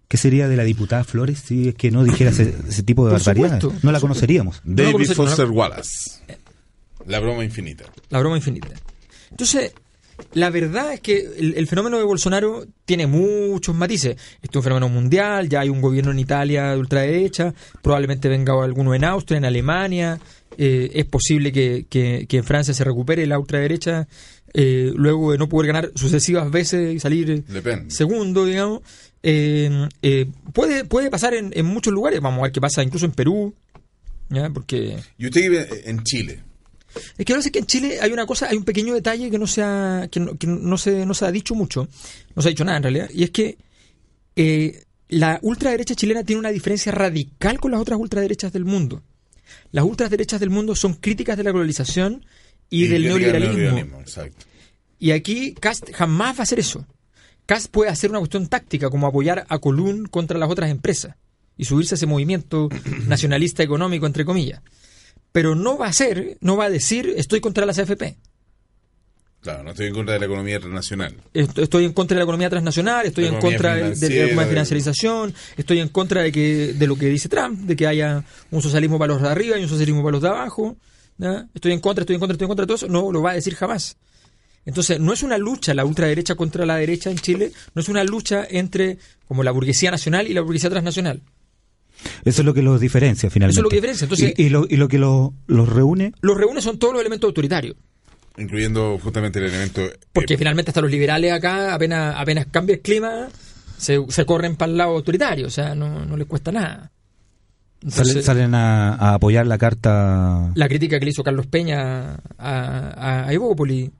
E: ¿Qué sería de la diputada Flores si es que no dijera ese, ese tipo de barbaridades? no la conoceríamos.
C: No
D: David Foster
C: no-
D: Wallace. La broma infinita.
C: La broma infinita. Entonces, la verdad es que el, el fenómeno de Bolsonaro tiene muchos matices. Esto es un fenómeno mundial, ya hay un gobierno en Italia de ultraderecha, probablemente venga alguno en Austria, en Alemania, eh, es posible que, que- que en Francia se recupere la ultraderecha, eh, luego de no poder ganar sucesivas veces y salir
D: Pen.
C: segundo, digamos. Eh, eh, puede, puede pasar en, en muchos lugares, vamos a ver qué pasa incluso en Perú, ¿ya? porque...
D: Y usted vive en Chile.
C: Es que lo que pasa es que en Chile hay una cosa, hay un pequeño detalle que no se ha, que no, que no se, no se ha dicho mucho, no se ha dicho nada en realidad, y es que eh, la ultraderecha chilena tiene una diferencia radical con las otras ultraderechas del mundo. Las ultraderechas del mundo son críticas de la globalización y, del neoliberalismo.
D: Exacto.
C: Y aquí Cast jamás va a hacer eso. Cast puede hacer una cuestión táctica como apoyar a Colún contra las otras empresas y subirse a ese movimiento nacionalista económico, entre comillas. Pero no va a ser, no va a decir estoy contra las AFP.
D: Claro, no estoy en contra de la economía internacional.
C: Est- Estoy en contra de la economía transnacional, estoy en contra de- la economía financiarización, estoy en contra de que de lo que dice Trump, de que haya un socialismo para los de arriba y un socialismo para los de abajo. ¿Ya? Estoy en contra, estoy en contra, estoy en contra de todo eso. No lo va a decir jamás. Entonces, no es una lucha la ultraderecha contra la derecha en Chile, no es una lucha entre como la burguesía nacional y la burguesía transnacional.
E: Eso es lo que los diferencia finalmente.
C: Eso es lo que diferencia, entonces-
E: y, y lo, y lo que lo- los reúne,
C: Los reúne son todos los elementos autoritarios.
D: Incluyendo justamente el elemento.
C: Porque
D: eh,
C: finalmente hasta los liberales acá, apenas, apenas cambia el clima, se, se corren para el lado autoritario, o sea, no, no les cuesta nada.
E: Salen,
C: Entonces,
E: salen a, a apoyar la carta.
C: la crítica que le hizo Carlos Peña a, a, a Evópoli.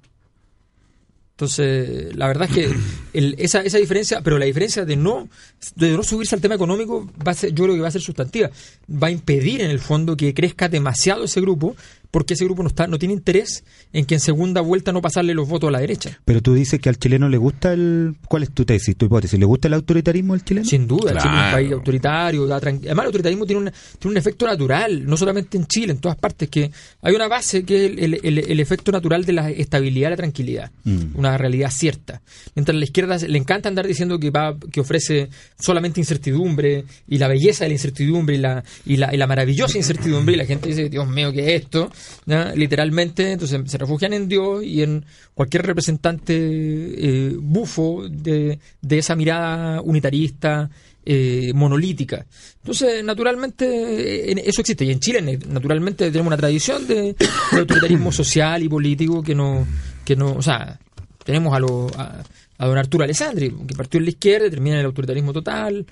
C: Entonces, la verdad es que el- esa, esa diferencia, pero la diferencia de no, de no subirse al tema económico, va a ser, yo creo que va a ser sustantiva. Va a impedir en el fondo que crezca demasiado ese grupo, porque ese grupo no está, no tiene interés en que en segunda vuelta no pasarle los votos a la derecha.
E: Pero tú dices que al chileno le gusta el. ¿Cuál es tu tesis, tu hipótesis? ¿Le gusta el autoritarismo al chileno?
C: Sin duda,
D: Claro.
C: Chile es un país autoritario. da tran- Además, el autoritarismo tiene un, tiene un efecto natural, no solamente en Chile, en todas partes, que hay una base que es el, el- el- el efecto natural de la estabilidad y la tranquilidad,
E: Mm.
C: una realidad cierta. Mientras a la izquierda le encanta andar diciendo que va que ofrece solamente incertidumbre y la belleza de la incertidumbre y la, y la, y la maravillosa incertidumbre, y la gente dice, Dios mío, ¿qué es esto? ¿Ya? Literalmente, entonces se refugian en Dios y en cualquier representante eh, bufo de, de esa mirada unitarista, eh, monolítica. Entonces, naturalmente, eh, eso existe. Y en Chile, naturalmente, tenemos una tradición de, de autoritarismo social y político que no, que no, o sea, tenemos a, lo, a, a don Arturo Alessandri, que partió en la izquierda y termina en el autoritarismo total.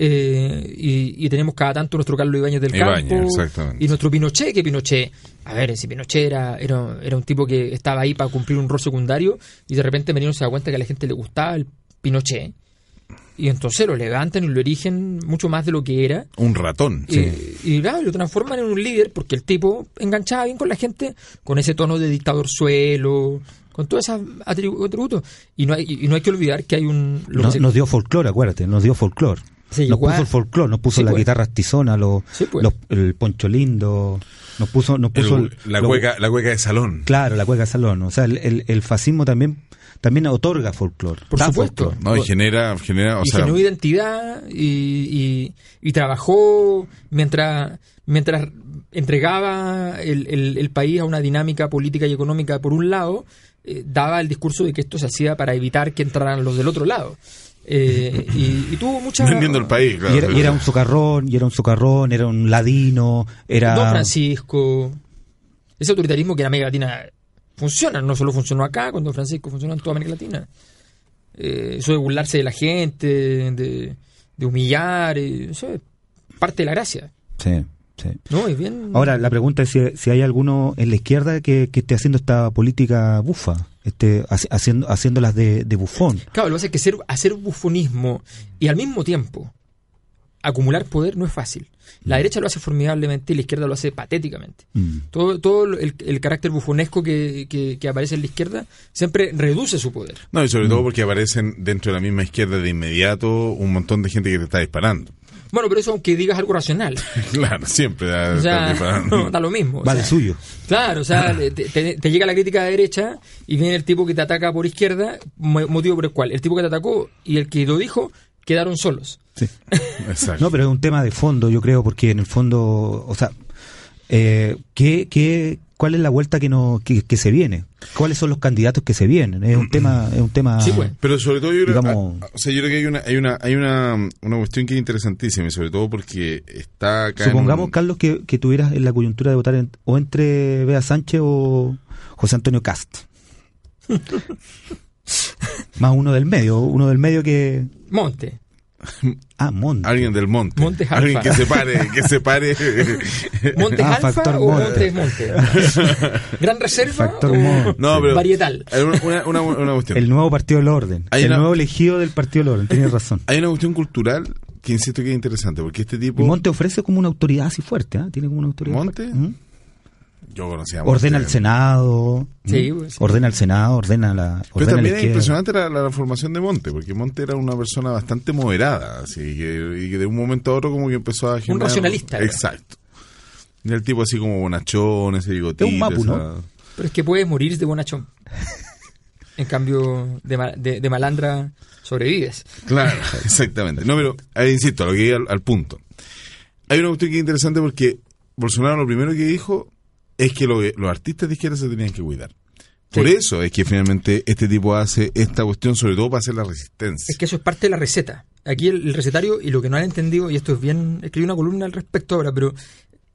C: Eh, y, y tenemos cada tanto nuestro Carlos Ibáñez del
D: Ibáñez,
C: Campo
D: exactamente.
C: y nuestro Pinochet, que Pinochet, a ver, si Pinochet era, era, era un tipo que estaba ahí para cumplir un rol secundario y de repente venimos se da cuenta que a la gente le gustaba el Pinochet. y entonces lo levantan y lo erigen mucho más de lo que era.
D: Un ratón.
C: Y, y, claro, lo transforman en un líder porque el tipo enganchaba bien con la gente, con ese tono de dictador suelo, con todos esos atribu- atributos. Y no hay, y no hay que olvidar que hay un... lo
E: Nos,
C: que se-
E: nos dio folclore, acuérdate, nos dio folclore.
C: Sí,
E: nos
C: igual.
E: puso el folclore, nos puso
C: Sí,
E: la
C: pues.
E: guitarra tizona, los,
C: Sí, pues.
E: los- el poncho lindo, nos puso, nos puso
D: El-
E: el-
D: la,
E: lo-
D: cueca, la cueca de salón.
E: Claro, la cueca salón. O sea, el, el- el fascismo también también otorga folclore.
C: Por supuesto.
E: folclore.
D: No, y genera, genera, o
C: y
D: sea,
C: generó identidad y, y- y trabajó mientras mientras entregaba el, el- el país a una dinámica política y económica por un lado, eh, daba el discurso de que esto se hacía para evitar que entraran los del otro lado. Eh, y, y tuvo mucha...
D: vendiendo el país, claro.
E: Y era, y era un socarrón, y era un socarrón, era un ladino, era...
C: Don Francisco, ese autoritarismo que en América Latina funciona, no solo funcionó acá, cuando Francisco funcionó en toda América Latina. Eh, eso de burlarse de la gente, de, de humillar, eh, eso es parte de la gracia.
E: Sí, sí.
C: No, es bien...
E: Ahora, la pregunta es si, si hay alguno en la izquierda que, que esté haciendo esta política bufa, este, haci- haciendo, haciéndolas de, de bufón.
C: Claro, lo que pasa es que ser, hacer bufonismo y al mismo tiempo acumular poder no es fácil. La derecha lo hace formidablemente y la izquierda lo hace patéticamente.
E: Mm.
C: Todo, todo el, el carácter bufonesco que, que- que aparece en la izquierda siempre reduce su poder.
D: No, y sobre todo porque aparecen dentro de la misma izquierda de inmediato un montón de gente que te está disparando.
C: Bueno, pero eso aunque digas algo racional.
D: Claro, siempre da-
C: O
D: disparando.
C: da lo mismo. o
E: Va de
C: sea,
E: suyo.
C: Claro, o sea, te, te- te llega la crítica de derecha y viene el tipo que te ataca por izquierda, mo- motivo por el cual el tipo que te atacó y el que lo dijo quedaron solos.
D: Exacto.
E: No, pero es un tema de fondo, yo creo, porque en el fondo, o sea, eh, ¿qué, qué, ¿cuál es la vuelta que, no, que, que se viene? ¿Cuáles son los candidatos que se vienen? Es un tema, es un tema.
C: Sí, pues.
D: Pero sobre todo yo creo,
E: Digamos-
D: ah, o sea, yo creo que hay una hay una hay una, una cuestión que es interesantísima y sobre todo porque está acá en
E: Supongamos,
D: un-
E: Carlos, que, que tuvieras en la coyuntura de votar en- o entre Bea Sánchez o José Antonio Cast. Más uno del medio, uno del medio que...
C: Monte.
E: Ah, Monte.
D: alguien del monte,
C: Monte es
D: alguien
C: alfa.
D: que se pare, que se pare.
C: ¿Monte
E: Ah,
C: Alfa
E: factor
C: o
E: Monte.
C: Monte? ¿Gran Reserva
E: Factor
C: o
E: Monte.
D: No, pero
C: varietal?
D: hay una, una, una, cuestión.
E: El nuevo Partido del Orden.
D: Hay
E: el
D: una-
E: nuevo elegido del Partido del Orden. Tienes razón.
D: Hay una cuestión cultural que insisto que es interesante porque este tipo
E: Y Monte ofrece como una autoridad así fuerte, ¿ah? Tiene como una autoridad
D: ¿Monte?
E: fuerte.
D: Yo conocía.
E: Ordena al Senado.
C: Sí, pues, sí.
E: Ordena al Senado, ordena la.
D: Pero
E: ordena
D: también
E: la
D: es impresionante la, la formación de Monte, porque Monte era una persona bastante moderada, así que, y que de un momento a otro como que empezó a generar...
C: racionalista era.
D: Exacto. Y el tipo así como bonachón, ese bigotito.
E: Es un mapu, ¿no?
C: Pero es que puedes morir de bonachón. En cambio, de, de- de malandra sobrevives.
D: Claro, exactamente. No, pero, ahí insisto, a lo que iba al, al punto. Hay una cuestión que es interesante porque Bolsonaro lo primero que dijo es que lo- los artistas de izquierda se tenían que cuidar. Por eso es que finalmente este tipo hace esta cuestión, sobre todo para hacer la resistencia.
C: Es que eso es parte de la receta. Aquí el, el recetario, y lo que no han entendido, y esto es bien, escribí una columna al respecto ahora, pero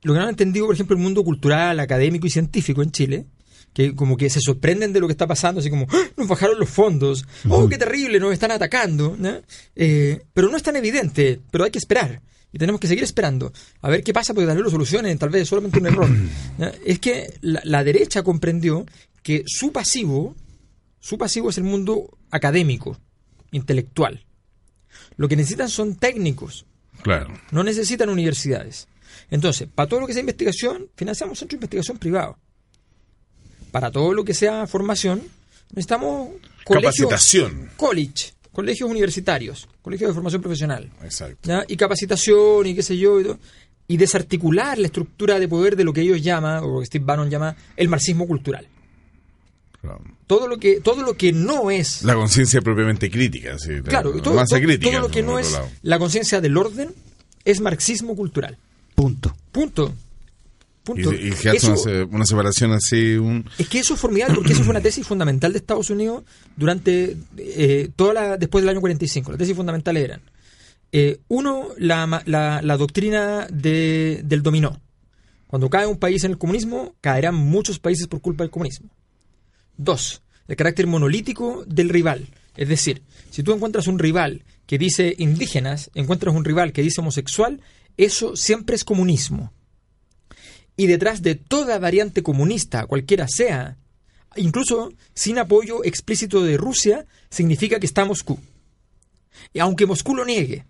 C: lo que no han entendido, por ejemplo, el mundo cultural, académico y científico en Chile, que como que se sorprenden de lo que está pasando, así como, ¡Ah! nos bajaron los fondos, oh, qué terrible, nos están atacando, ¿no? Eh, pero no es tan evidente, pero hay que esperar. Y tenemos que seguir esperando a ver qué pasa, porque tal vez lo solucionen, tal vez es solamente un error. Es que la, la derecha comprendió que su pasivo, su pasivo es el mundo académico, intelectual. Lo que necesitan son técnicos,
D: Claro.
C: no necesitan universidades. Entonces, para todo lo que sea investigación, financiamos centros de investigación privados. Para todo lo que sea formación, necesitamos colegios,
D: Capacitación.
C: college, colegios universitarios, colegios de formación profesional.
D: Exacto.
C: ¿ya? Y capacitación y qué sé yo. Y, todo. y desarticular la estructura de poder de lo que ellos llaman, o lo que Steve Bannon llama, el marxismo cultural.
D: Claro.
C: Todo lo que, todo lo que no es
D: La conciencia propiamente crítica, sí.
C: Claro,
D: la
C: todo,
D: masa
C: todo-
D: crítica.
C: todo lo que no es
D: lado.
C: la conciencia del orden es marxismo cultural.
E: Punto.
C: Punto. Punto.
D: Y, y hace una, se- una separación así, un...
C: es que eso es formidable porque eso fue una tesis fundamental de Estados Unidos durante eh, toda la, después del año 45. Las tesis fundamentales eran, eh, uno, la, la- la doctrina de- del dominó. Cuando cae un país en el comunismo, caerán muchos países por culpa del comunismo. Dos, el carácter monolítico del rival. Es decir, si tú encuentras un rival que dice indígenas, encuentras un rival que dice homosexual, eso siempre es comunismo. Y detrás de toda variante comunista, cualquiera sea, incluso sin apoyo explícito de Rusia, significa que está Moscú. Y aunque Moscú lo niegue.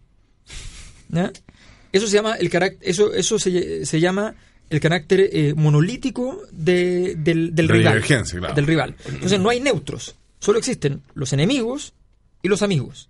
C: ¿ya? Eso se llama el eso, eso se, se llama el carácter eh, monolítico de- del, del
D: De
C: rival.
D: claro.
C: Del rival. Entonces no hay neutros. Solo existen los enemigos y los amigos.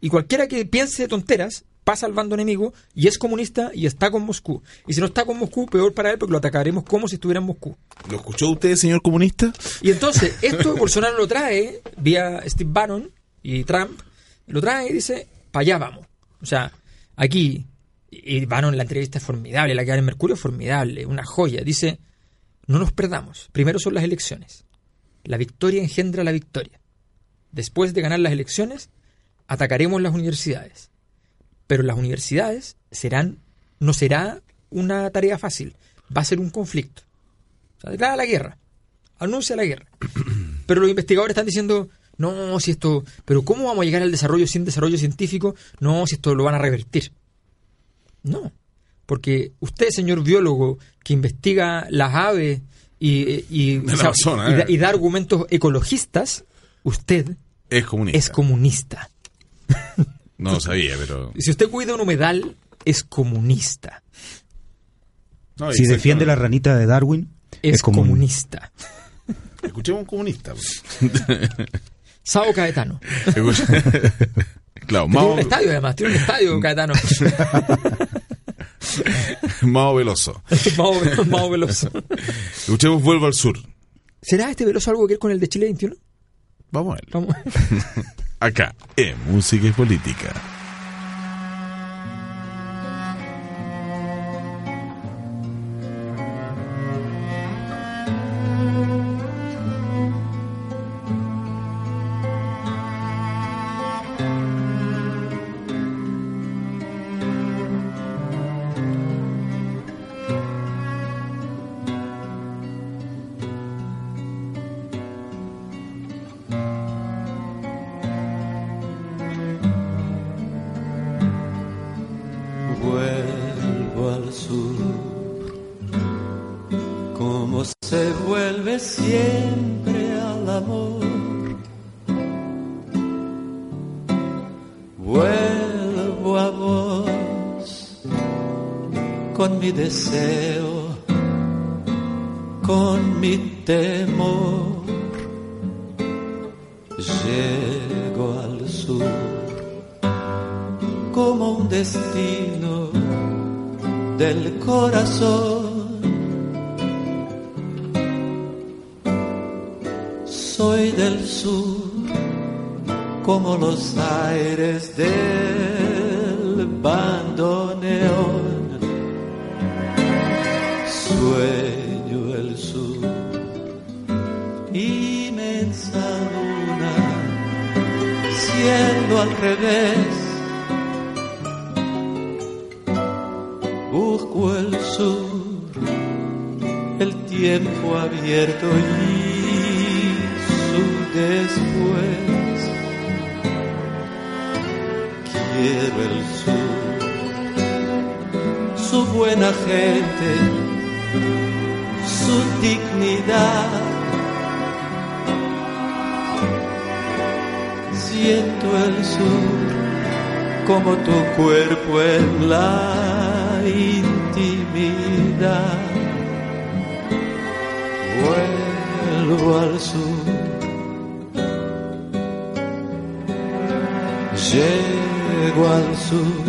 C: Y cualquiera que piense tonteras pasa al bando enemigo y es comunista y está con Moscú. Y si no está con Moscú, peor para él porque lo atacaremos como si estuviera en Moscú.
D: ¿Lo escuchó usted, señor comunista?
C: Y entonces, esto Bolsonaro lo trae vía Steve Bannon y Trump, lo trae y dice, para allá vamos. O sea, aquí, y Bannon en la entrevista es formidable, la que da en Mercurio es formidable, una joya. Dice, no nos perdamos, primero son las elecciones. La victoria engendra la victoria. Después de ganar las elecciones, atacaremos las universidades. Pero las universidades serán, no será una tarea fácil, va a ser un conflicto. O sea, declara la guerra, anuncia la guerra. Pero los investigadores están diciendo, no, si esto, pero ¿cómo vamos a llegar al desarrollo sin desarrollo científico? No, si esto lo van a revertir. No, porque usted, señor biólogo, que investiga las aves y, y,
D: De la
C: o sea,
D: Amazonas,
C: y da-
D: eh.
C: y da argumentos ecologistas, usted
D: Es comunista.
C: es comunista.
D: No lo sabía, pero...
C: Si usted cuida un humedal, es comunista.
D: No,
E: Si defiende la ranita de Darwin,
C: Es,
E: es comun-
C: comunista.
D: Escuchemos a un comunista. pues.
C: Sao Caetano.
D: Claro,
C: Tiene
D: Mao,
C: un estadio además, tiene un estadio Caetano.
D: Mao Veloso.
C: Mao, Mao Veloso.
D: Escuchemos Vuelvo al Sur.
C: ¿Será este Veloso algo que ver con el de Chile 21?
D: Vamos a ver.
C: Vamos.
D: Acá, en Música y Política.
G: Después. Quiero el sur, su buena gente, su dignidad. Siento el sur como tu cuerpo en la intimidad. Vuelvo al sur. Llego al sur.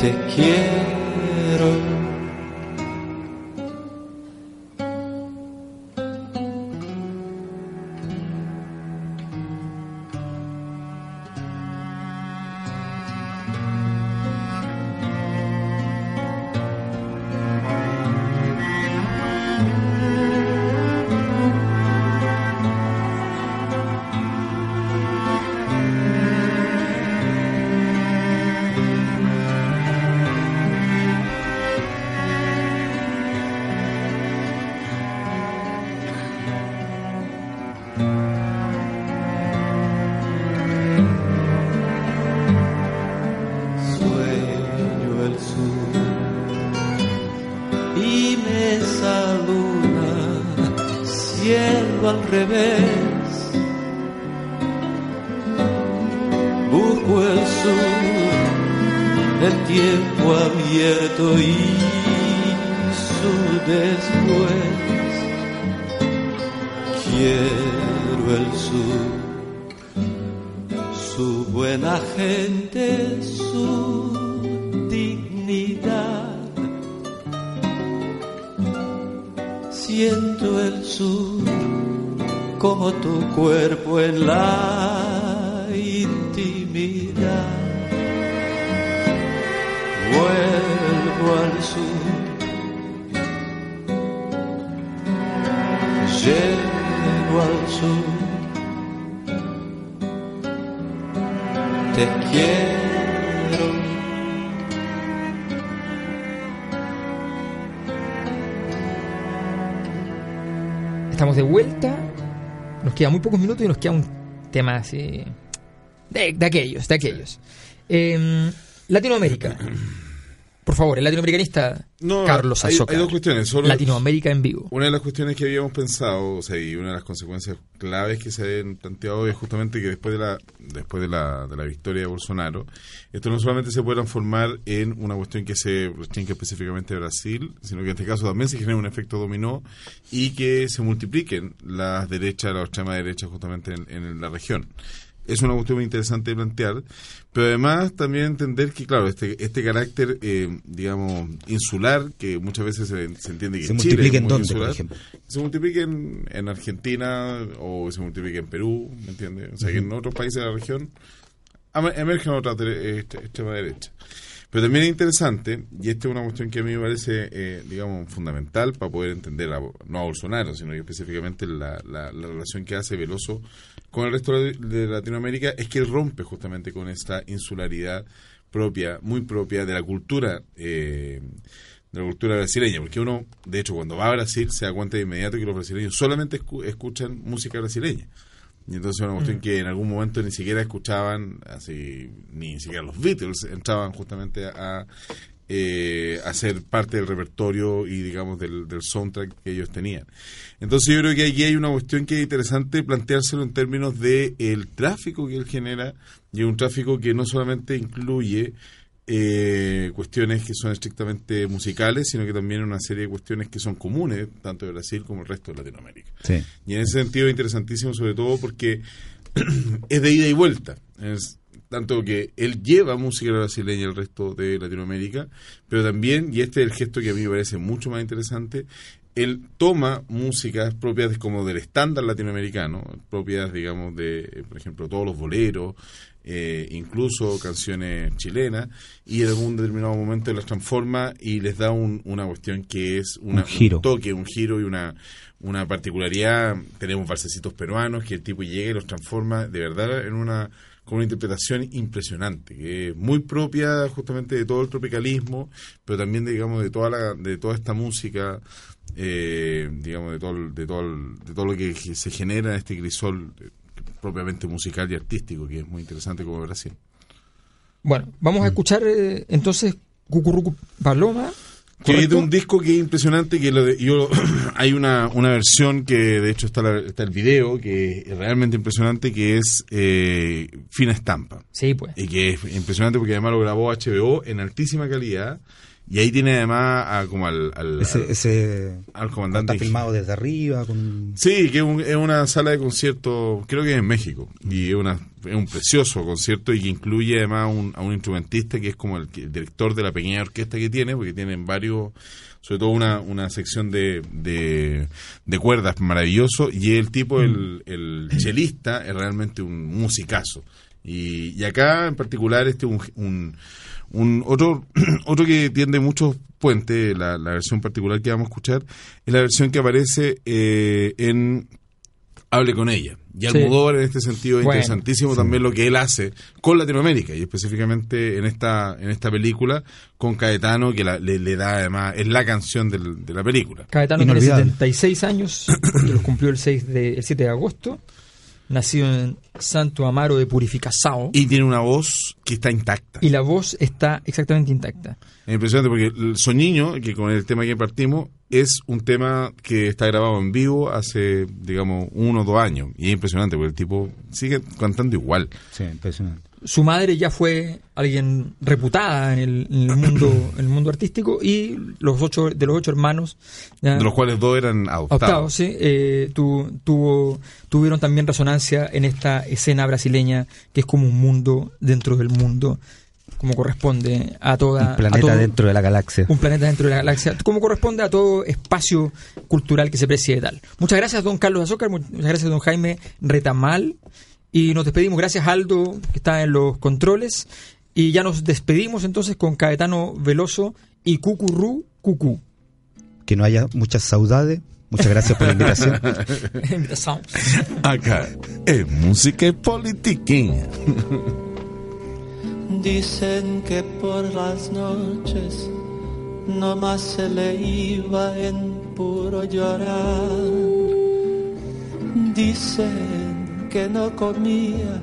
G: Te quiero. Su buena gente, su dignidad. Siento el sur como tu cuerpo en la intimidad. Vuelvo al sur. Llego al Te quiero.
C: Estamos de vuelta. Nos quedan muy pocos minutos y nos queda un tema así. De, de aquellos, de aquellos. Em, Latinoamérica. Por favor, el latinoamericanista
D: No,
C: Carlos
D: hay, dos cuestiones. Solo-
C: Latinoamérica en vivo.
D: Una de las cuestiones que habíamos pensado, o sea, y una de las consecuencias claves que se han planteado es justamente que después de la después de la, de la victoria de Bolsonaro, esto no solamente se puede transformar en una cuestión que se restringe específicamente a Brasil, sino que en este caso también se genera un efecto dominó y que se multipliquen las derechas, la extrema derecha justamente en, en la región. Es una cuestión muy interesante de plantear, pero además también entender que, claro, este, este carácter, eh, digamos, insular, que muchas veces se, se entiende que
E: ¿Se
D: Chile
E: multiplica en dónde, por
D: insular,
E: ejemplo?
D: se multiplica en, en Argentina o se multiplica en Perú, ¿me entiendes? O sea, que en otros países de la región emergen otras dere- este- extrema derecha. Pero también es interesante, y esta es una cuestión que a mí me parece, eh, digamos, fundamental para poder entender, a, no a Bolsonaro, sino específicamente la, la- la relación que hace Veloso con el resto de, Latinoamérica, es que él rompe justamente con esta insularidad propia, muy propia de la cultura eh, de la cultura brasileña, porque uno, de hecho, cuando va a Brasil se da cuenta de inmediato que los brasileños solamente escu- escuchan música brasileña. Y entonces una cuestión que en algún momento ni siquiera escuchaban, así, ni siquiera los Beatles entraban justamente a, eh, a ser parte del repertorio y digamos del, del soundtrack que ellos tenían. Entonces yo creo que aquí hay una cuestión que es interesante planteárselo en términos de el tráfico que él genera y un tráfico que no solamente incluye eh, cuestiones que son estrictamente musicales, sino que también una serie de cuestiones que son comunes, tanto de Brasil como el resto de Latinoamérica.
E: Sí.
D: Y en ese sentido es interesantísimo, sobre todo porque es de ida y vuelta. Es tanto que él lleva música brasileña al resto de Latinoamérica, pero también, y este es el gesto que a mí me parece mucho más interesante, él toma músicas propias de- como del estándar latinoamericano, propias, digamos, de, por ejemplo, todos los boleros, eh, incluso canciones chilenas, y en algún determinado momento las transforma y les da un- una cuestión que es una,
E: Un giro.
D: toque, un giro y una, una particularidad. Tenemos balsecitos peruanos que el tipo llega y los transforma de verdad en una con una interpretación impresionante, que es muy propia justamente de todo el tropicalismo, pero también de, digamos de toda la, de toda esta música, eh, digamos de todo de todo el- de todo lo que se genera en este crisol eh, propiamente musical y artístico, que es muy interesante como Brasil.
C: Bueno, vamos a escuchar eh, entonces Cucurrucu Paloma.
D: Que es de un disco que es impresionante, que lo de- yo hay una, una versión que de hecho está, la- está el video, que es realmente impresionante, que es eh, Fina Estampa.
C: Sí, pues.
D: Y que es impresionante porque además lo grabó HBO en altísima calidad. Y ahí tiene además a, como al, al,
E: Ese,
D: al-
E: ese
D: al comandante.
E: está filmado desde arriba con
D: Sí, que es, un- es una sala de concierto, creo que es en México, y es, una, es un precioso concierto y que incluye además un- a un instrumentista que es como el, el director de la pequeña orquesta que tiene, porque tienen varios, sobre todo una, una sección de, de, de cuerdas maravilloso, y el tipo, el, el chelista, es realmente un musicazo. Y, y acá en particular este un, un, un otro otro que tiende muchos puentes, la, la versión particular que vamos a escuchar, es la versión que aparece eh, en Hable con ella. Y
C: Sí.
D: Almodóvar en este sentido es
C: Bueno,
D: interesantísimo también lo que él hace con Latinoamérica y específicamente en esta en esta película con Caetano que la- le, le da además es la canción del- de la película.
C: Caetano tiene
E: Inolvidable.
C: 76 años, porque los cumplió el, 6 de, el 7 de agosto. Nacido en Santo Amaro de Purificação.
D: Y tiene una voz que está intacta.
C: Y la voz está exactamente intacta.
D: Es impresionante porque el Soñiño, que con el tema que partimos, es un tema que está grabado en vivo hace, digamos, uno o dos años. Y es impresionante porque el tipo sigue cantando igual.
E: Sí, impresionante.
C: Su madre ya fue alguien reputada en el, en el mundo en el mundo artístico y los ocho de los ocho hermanos ya-
D: De los cuales dos eran adoptados.
C: adoptados, sí, eh, tu- tuvo, tuvieron también resonancia en esta escena brasileña que es como un mundo dentro del mundo, como corresponde a toda...
E: Un planeta
C: a todo-
E: dentro de la galaxia.
C: Un planeta dentro de la galaxia, como corresponde a todo espacio cultural que se precie tal. Muchas gracias, don Carlos Azócar, muchas gracias, don Jaime Retamal, y nos despedimos. Gracias, Aldo, que está en los controles, y ya nos despedimos entonces con Caetano Veloso y Cucurú Cucú.
E: Que no haya muchas saudades. Muchas gracias por la invitación.
C: Invitación.
D: Acá, es música y politiquinha.
G: Dicen que por las noches no más se le iba en puro llorar. Dicen que no comía,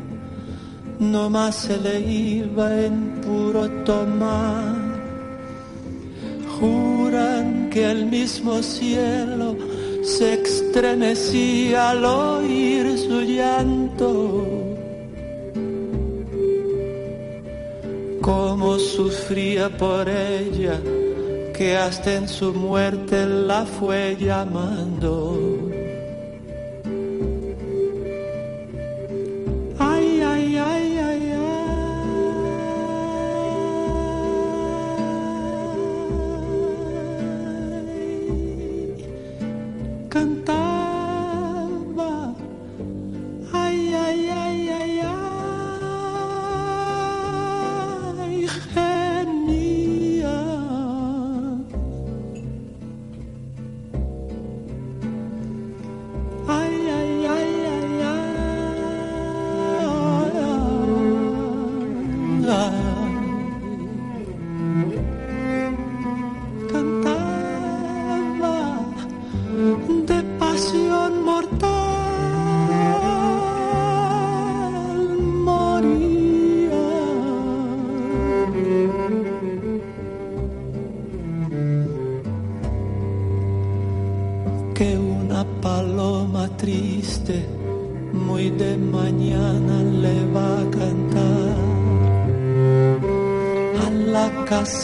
G: no más se le iba en puro tomar. Juran que el mismo cielo se estremecía al oír su llanto. Cómo sufría por ella, que hasta en su muerte la fue llamando.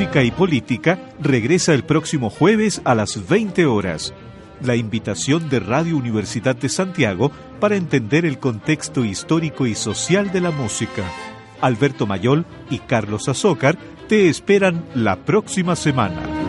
A: Música y Política regresa el próximo jueves a las 20 horas. La invitación de Radio Universidad de Santiago para entender el contexto histórico y social de la música. Alberto Mayol y Carlos Azócar te esperan la próxima semana.